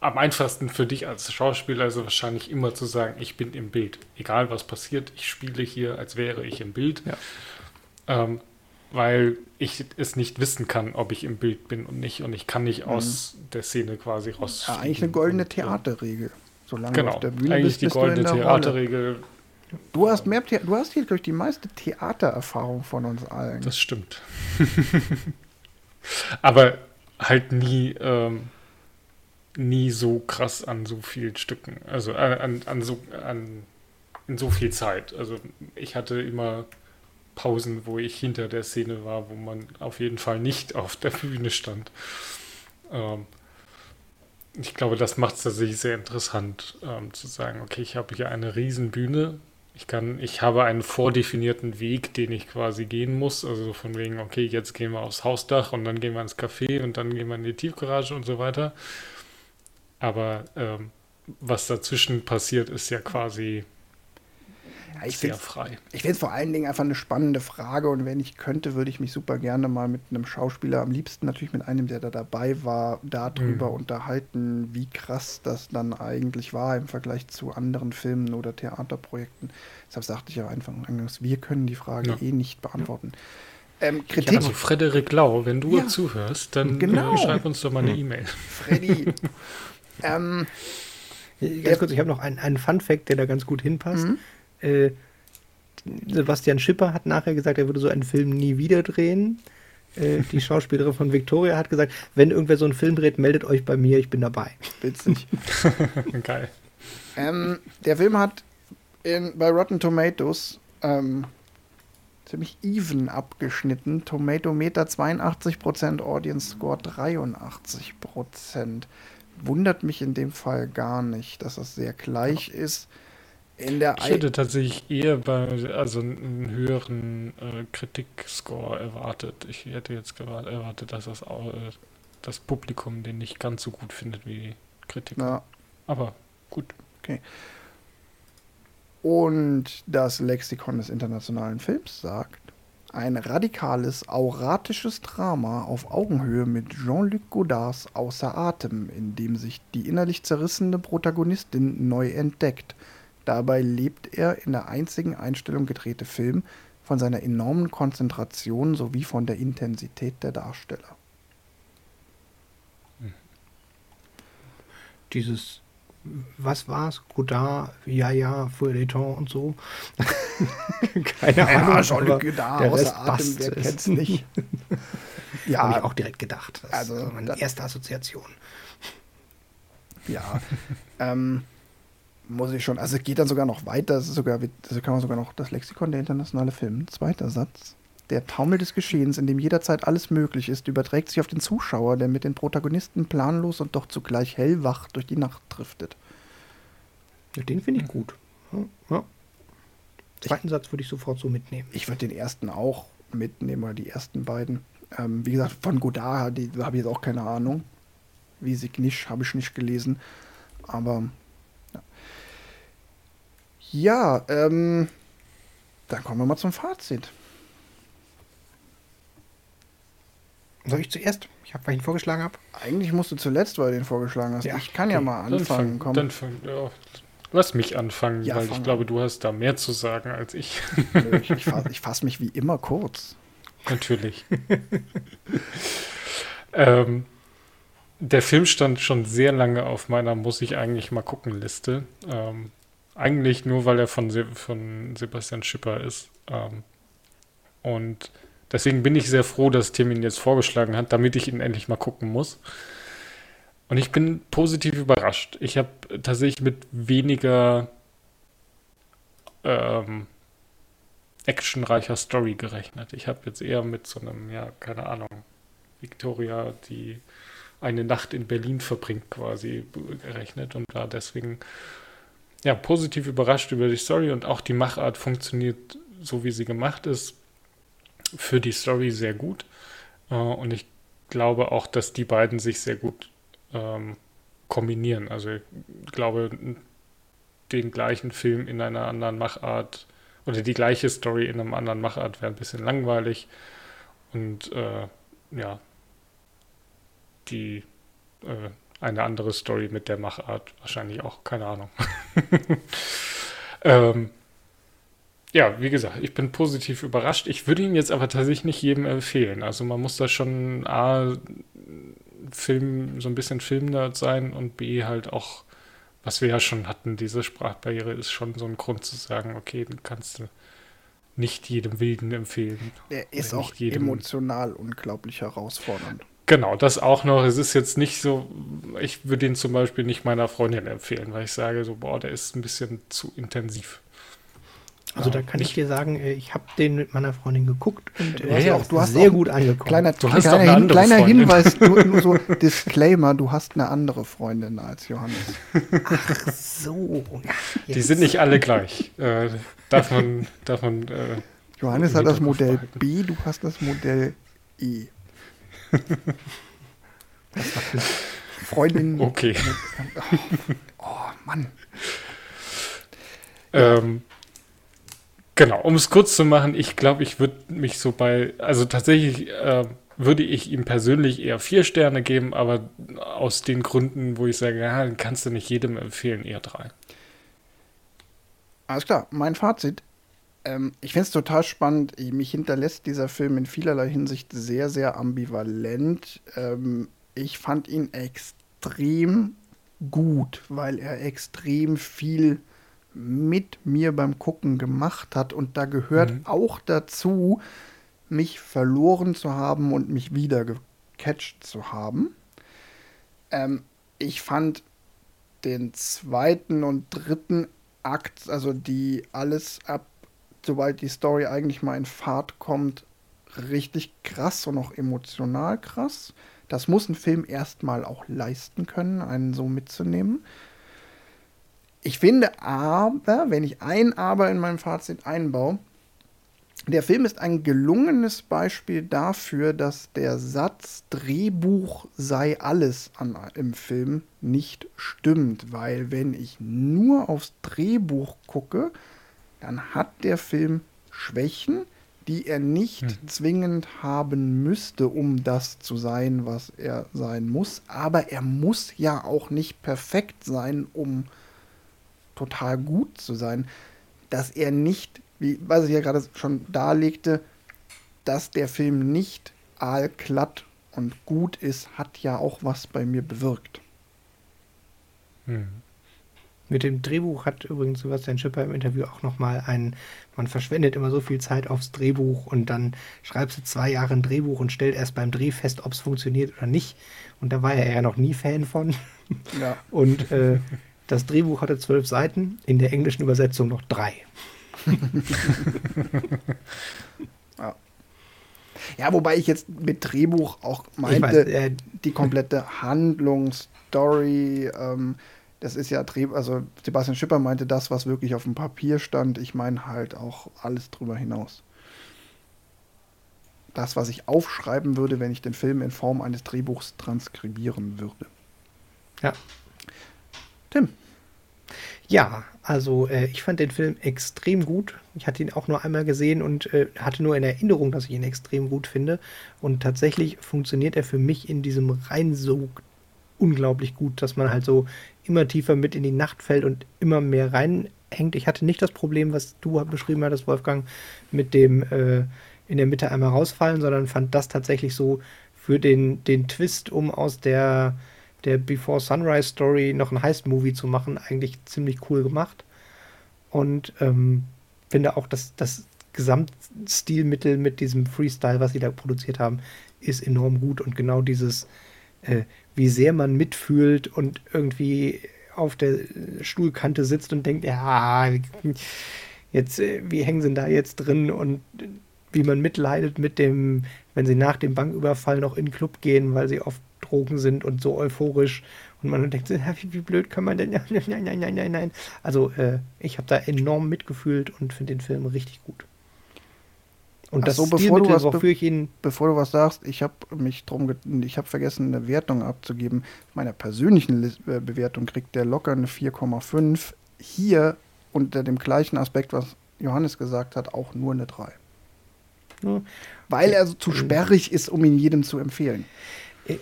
am einfachsten für dich als Schauspieler ist es wahrscheinlich immer zu sagen, ich bin im Bild. Egal was passiert, ich spiele hier, als wäre ich im Bild. Ja. Ähm, weil ich es nicht wissen kann, ob ich im Bild bin und nicht. Und ich kann nicht mhm. aus der Szene quasi raus. Ja, eigentlich eine goldene und, Theaterregel. Solange genau, du auf der Bühne eigentlich bist, die goldene Theaterregel. Du hast mehr, du hast hier durch die meiste Theatererfahrung von uns allen. Das stimmt. Aber halt nie, ähm, nie so krass an so vielen Stücken. Also äh, an, an so an in so viel Zeit. Also ich hatte immer Pausen, wo ich hinter der Szene war, wo man auf jeden Fall nicht auf der Bühne stand. Ähm, ich glaube, das macht es tatsächlich sehr interessant, ähm, zu sagen, okay, ich habe hier eine riesen Bühne Ich kann, ich habe einen vordefinierten Weg, den ich quasi gehen muss. Also von wegen, okay, jetzt gehen wir aufs Hausdach und dann gehen wir ins Café und dann gehen wir in die Tiefgarage und so weiter. Aber ähm, was dazwischen passiert, ist ja quasi Ja, ich sehr find's- frei. Ich finde es vor allen Dingen einfach eine spannende Frage und wenn ich könnte, würde ich mich super gerne mal mit einem Schauspieler, am liebsten natürlich mit einem, der da dabei war, darüber Mhm. unterhalten, wie krass das dann eigentlich war im Vergleich zu anderen Filmen oder Theaterprojekten. Deshalb sagte ich ja einfach eingangs, wir können die Frage Ja. eh nicht beantworten. Ähm, Ja, Kritik, also Frederik Lau, wenn du Ja. zuhörst, dann Genau. äh, schreib uns doch mal eine E-Mail. Freddy. ähm, Ganz kurz, ich habe noch einen, einen Fun-Fact, der da ganz gut hinpasst. Mhm. Äh, Sebastian Schipper hat nachher gesagt, er würde so einen Film nie wieder drehen. Äh, die Schauspielerin von Victoria hat gesagt, wenn irgendwer so einen Film dreht, meldet euch bei mir, ich bin dabei. witzig. Geil. Ähm, der Film hat in, bei Rotten Tomatoes ähm, ziemlich even abgeschnitten. Tomatometer 82%, Audience Score 83%. Wundert mich in dem Fall gar nicht, dass das sehr gleich ist. In der Ich hätte tatsächlich eher bei, also einen höheren äh, Kritik-Score erwartet. Ich hätte jetzt gewar- erwartet, dass das, au- äh, das Publikum den nicht ganz so gut findet wie die Kritiker. Na, Aber gut. Und das Lexikon des internationalen Films sagt, ein radikales, auratisches Drama auf Augenhöhe mit Jean-Luc Godards Außer Atem, in dem sich die innerlich zerrissene Protagonistin neu entdeckt. Dabei lebt er in der einzigen Einstellung gedrehte Film von seiner enormen Konzentration sowie von der Intensität der Darsteller. Dieses, was war's? Godard, ja, ja, Feuilleton und so. Keine Ahnung. Ja, Jean-Luc Godard, der außer Rest Atem, wer Es- kennt's nicht? Habe ich ja, auch direkt gedacht. Das Also, ist meine erste Assoziation. Ja, ähm, muss ich schon. Also es geht dann sogar noch weiter. Das ist sogar, also kann man sogar noch das Lexikon der internationale Film. Zweiter Satz. Der Taumel des Geschehens, in dem jederzeit alles möglich ist, überträgt sich auf den Zuschauer, der mit den Protagonisten planlos und doch zugleich hellwach durch die Nacht driftet. Ja, den finde ich gut. Ja, ja. Zweiten Satz würde ich sofort so mitnehmen. Ich würde den ersten auch mitnehmen, oder die ersten beiden. Ähm, wie gesagt, von Godard habe ich jetzt auch keine Ahnung. Wie Signisch habe ich nicht gelesen. Aber ja ähm, dann kommen wir mal zum Fazit. Soll ich zuerst? Ich habe, weil ich ihn vorgeschlagen habe. Eigentlich musst du zuletzt, weil du den vorgeschlagen hast. Ja, ich kann ja okay. mal Dann anfangen. fang, komm. dann fang, ja, lass mich anfangen, Ja, weil fang ich glaube, an. du hast da mehr zu sagen als ich. Nö, ich ich fasse fass mich wie immer kurz. Natürlich. ähm, der Film stand schon sehr lange auf meiner Muss ich eigentlich mal gucken Liste. Ähm, eigentlich nur, weil er von, Se von Sebastian Schipper ist. Ähm, und deswegen bin ich sehr froh, dass Tim ihn jetzt vorgeschlagen hat, damit ich ihn endlich mal gucken muss. Und ich bin positiv überrascht. Ich habe tatsächlich mit weniger ähm, actionreicher Story gerechnet. Ich habe jetzt eher mit so einem, ja, keine Ahnung, Victoria, die eine Nacht in Berlin verbringt, quasi gerechnet und war deswegen ja positiv überrascht über die Story und auch die Machart funktioniert so, wie sie gemacht ist, für die Story sehr gut. Äh, und ich glaube auch, dass die beiden sich sehr gut ähm, kombinieren. Also ich glaube, den gleichen Film in einer anderen Machart oder die gleiche Story in einem anderen Machart wäre ein bisschen langweilig. Und äh, ja, die äh, eine andere Story mit der Machart wahrscheinlich auch, keine Ahnung. ähm, ja, wie gesagt, ich bin positiv überrascht. Ich würde ihn jetzt aber tatsächlich nicht jedem empfehlen. Also man muss da schon A, Film, so ein bisschen Filmnerd sein und B halt auch, was wir ja schon hatten, diese Sprachbarriere ist schon so ein Grund zu sagen, okay, den kannst du nicht jedem Wilden empfehlen. Er ist auch emotional unglaublich herausfordernd. Genau, das auch noch. Es ist jetzt nicht so, ich würde ihn zum Beispiel nicht meiner Freundin empfehlen, weil ich sage so, boah, der ist ein bisschen zu intensiv. Also Ja, da kann nicht- ich dir sagen, äh, ich habe den mit meiner Freundin geguckt und Du äh, hast ja, auch, du hast sehr auch gut angekommen. Kleiner, Du hast kleiner, Hin, andere kleiner Freundin. Hinweis, nur, nur so Disclaimer, du hast eine andere Freundin als Johannes. so. Ja, Die jetzt- sind nicht alle gleich. Äh, darf man, darf man äh, Johannes hat das Modell. B, du hast das Modell E. Freundin. okay. Oh Mann. Ähm, genau, um es kurz zu machen, ich glaube, ich würde mich so bei, also tatsächlich äh, würde ich ihm persönlich eher vier Sterne geben, aber aus den Gründen, wo ich sage, ja, kannst du nicht jedem empfehlen, eher drei. Alles klar, mein Fazit. Ähm, ich finde es total spannend. Mich hinterlässt dieser Film in vielerlei Hinsicht sehr, sehr ambivalent. Ähm, ich fand ihn extrem gut, weil er extrem viel mit mir beim Gucken gemacht hat. Und da gehört Mhm. auch dazu, mich verloren zu haben und mich wieder gecatcht zu haben. Ähm, ich fand den zweiten und dritten Akt, also die alles ab, sobald die Story eigentlich mal in Fahrt kommt, richtig krass und auch emotional krass. Das muss ein Film erstmal auch leisten können, einen so mitzunehmen. Ich finde aber, wenn ich ein Aber in meinem Fazit einbaue, der Film ist ein gelungenes Beispiel dafür, dass der Satz Drehbuch sei alles an, im Film nicht stimmt, weil wenn ich nur aufs Drehbuch gucke, dann hat der Film Schwächen, die er nicht Mhm. zwingend haben müsste, um das zu sein, was er sein muss. Aber er muss ja auch nicht perfekt sein, um total gut zu sein. Dass er nicht, wie was ich ja gerade schon darlegte, dass der Film nicht aalglatt und gut ist, hat ja auch was bei mir bewirkt. Hm. Mit dem Drehbuch hat übrigens Sebastian Schipper im Interview auch nochmal ein, man verschwendet immer so viel Zeit aufs Drehbuch und dann schreibst du zwei Jahre ein Drehbuch und stellt erst beim Dreh fest, ob es funktioniert oder nicht. Und da war er ja noch nie Fan von. Ja. Und äh, das Drehbuch hatte zwölf Seiten, in der englischen Übersetzung noch drei. Ja, wobei ich jetzt mit Drehbuch auch meinte, weiß, äh, die komplette Handlung, Story, ähm, das ist ja Dreh, also Sebastian Schipper meinte das, was wirklich auf dem Papier stand. Ich meine halt auch alles drüber hinaus. Das, was ich aufschreiben würde, wenn ich den Film in Form eines Drehbuchs transkribieren würde. ja. Tim, Ja, also äh, ich fand den Film extrem gut. Ich hatte ihn auch nur einmal gesehen und äh, hatte nur in Erinnerung, dass ich ihn extrem gut finde. Und tatsächlich funktioniert er für mich in diesem Reinsog unglaublich gut, dass man halt so immer tiefer mit in die Nacht fällt und immer mehr reinhängt. Ich hatte nicht das Problem, was du beschrieben hattest, Wolfgang, mit dem äh, in der Mitte einmal rausfallen, sondern fand das tatsächlich so für den, den Twist, um aus der der Before Sunrise Story noch ein Heist-Movie zu machen, eigentlich ziemlich cool gemacht. Und ähm, finde auch, dass das Gesamtstilmittel mit diesem Freestyle, was sie da produziert haben, ist enorm gut. Und genau dieses, äh, wie sehr man mitfühlt und irgendwie auf der Stuhlkante sitzt und denkt, ja, jetzt, äh, wie hängen sie da jetzt drin und wie man mitleidet mit dem, wenn sie nach dem Banküberfall noch in den Club gehen, weil sie auf Drogen sind und so euphorisch und man denkt, wie, wie blöd kann man denn? Nein, nein, nein, nein, nein, nein. Also äh, ich habe da enorm mitgefühlt und finde den Film richtig gut. Und Ach das so, bevor du was wofür ich ihn bevor du was sagst, ich habe mich drum, ich habe vergessen, eine Wertung abzugeben. Meiner persönlichen äh, Bewertung kriegt der locker eine 4,5. Hier unter dem gleichen Aspekt, was Johannes gesagt hat, auch nur eine 3. ne, Weil er so zu sperrig ist, um ihn jedem zu empfehlen.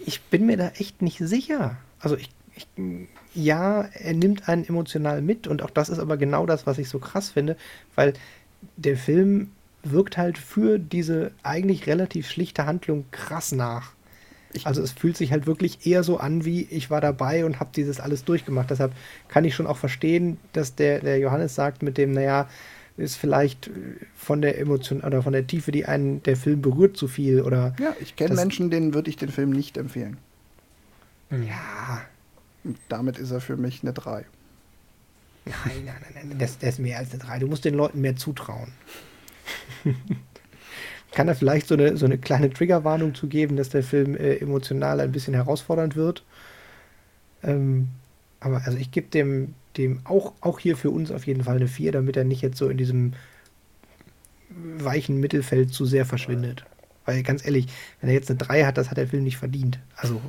Ich bin mir da echt nicht sicher. Also ich, ich, ja, er nimmt einen emotional mit und auch das ist aber genau das, was ich so krass finde, weil der Film wirkt halt für diese eigentlich relativ schlichte Handlung krass nach. Ich- Also es fühlt sich halt wirklich eher so an, wie ich war dabei und habe dieses alles durchgemacht. Deshalb kann ich schon auch verstehen, dass der, der Johannes sagt mit dem, naja, ist vielleicht äh, von der Emotion oder von der Tiefe, die einen der Film berührt, zu viel oder Ja, ich kenne Menschen, denen würde ich den Film nicht empfehlen. Hm. ja, Und damit ist er für mich eine 3. Nein, nein, nein, nein. Das, das ist mehr als eine 3. Du musst den Leuten mehr zutrauen. Kann da vielleicht so eine, so eine kleine Triggerwarnung zu geben, dass der Film äh, emotional ein bisschen herausfordernd wird? Ähm, aber also ich gebe dem, dem auch, auch hier für uns auf jeden Fall eine 4, damit er nicht jetzt so in diesem weichen Mittelfeld zu sehr verschwindet. Weil ganz ehrlich, wenn er jetzt eine 3 hat, das hat der Film nicht verdient. Also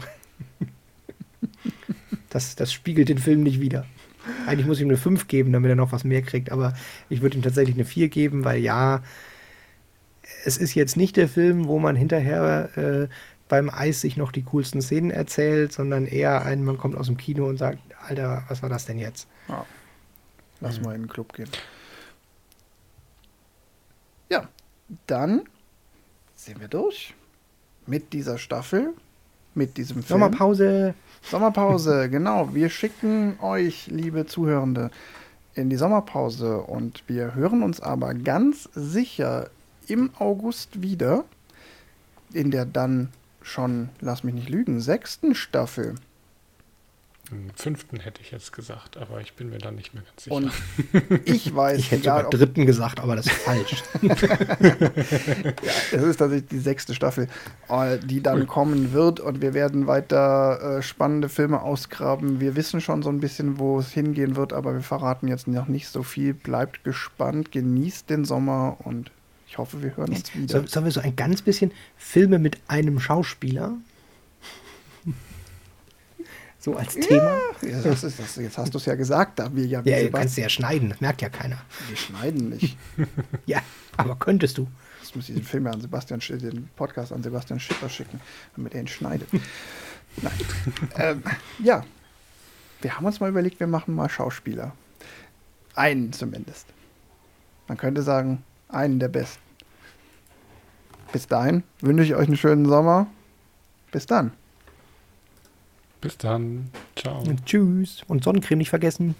das, das spiegelt den Film nicht wieder. Eigentlich muss ich ihm eine 5 geben, damit er noch was mehr kriegt, aber ich würde ihm tatsächlich eine 4 geben, weil ja, es ist jetzt nicht der Film, wo man hinterher äh, beim Eis sich noch die coolsten Szenen erzählt, sondern eher ein, man kommt aus dem Kino und sagt, Alter, was war das denn jetzt? Ja. Lass mhm. mal in den Club gehen. Ja, dann sind wir durch mit dieser Staffel, mit diesem Film. Sommerpause. Sommerpause, genau. Wir schicken euch, liebe Zuhörende, in die Sommerpause und wir hören uns aber ganz sicher im August wieder in der dann schon, lass mich nicht lügen, sechsten Staffel. Im fünften hätte ich jetzt gesagt, aber ich bin mir da nicht mehr ganz sicher. Und ich weiß, ich hätte egal, sogar dritten gesagt, aber das ist falsch. ja, es ist tatsächlich die sechste Staffel, äh, die dann kommen wird und wir werden weiter äh, spannende Filme ausgraben. Wir wissen schon so ein bisschen, wo es hingehen wird, aber wir verraten jetzt noch nicht so viel. Bleibt gespannt, genießt den Sommer und ich hoffe, wir hören uns wieder. Sollen wir so ein ganz bisschen Filme mit einem Schauspieler? So als Thema? Ja, das ist, das, jetzt hast du es ja gesagt, da wir ja. Ja, du kannst ja schneiden, das merkt ja keiner. Wir schneiden nicht. ja, aber könntest du. Jetzt muss ich den Film an Sebastian den Podcast an Sebastian Schipper schicken, damit er ihn schneidet. Nein. ähm, ja, wir haben uns mal überlegt, wir machen mal Schauspieler. Einen zumindest. Man könnte sagen, einen der besten. Bis dahin wünsche ich euch einen schönen Sommer. Bis dann. Bis dann. Ciao. Und tschüss. Und Sonnencreme nicht vergessen.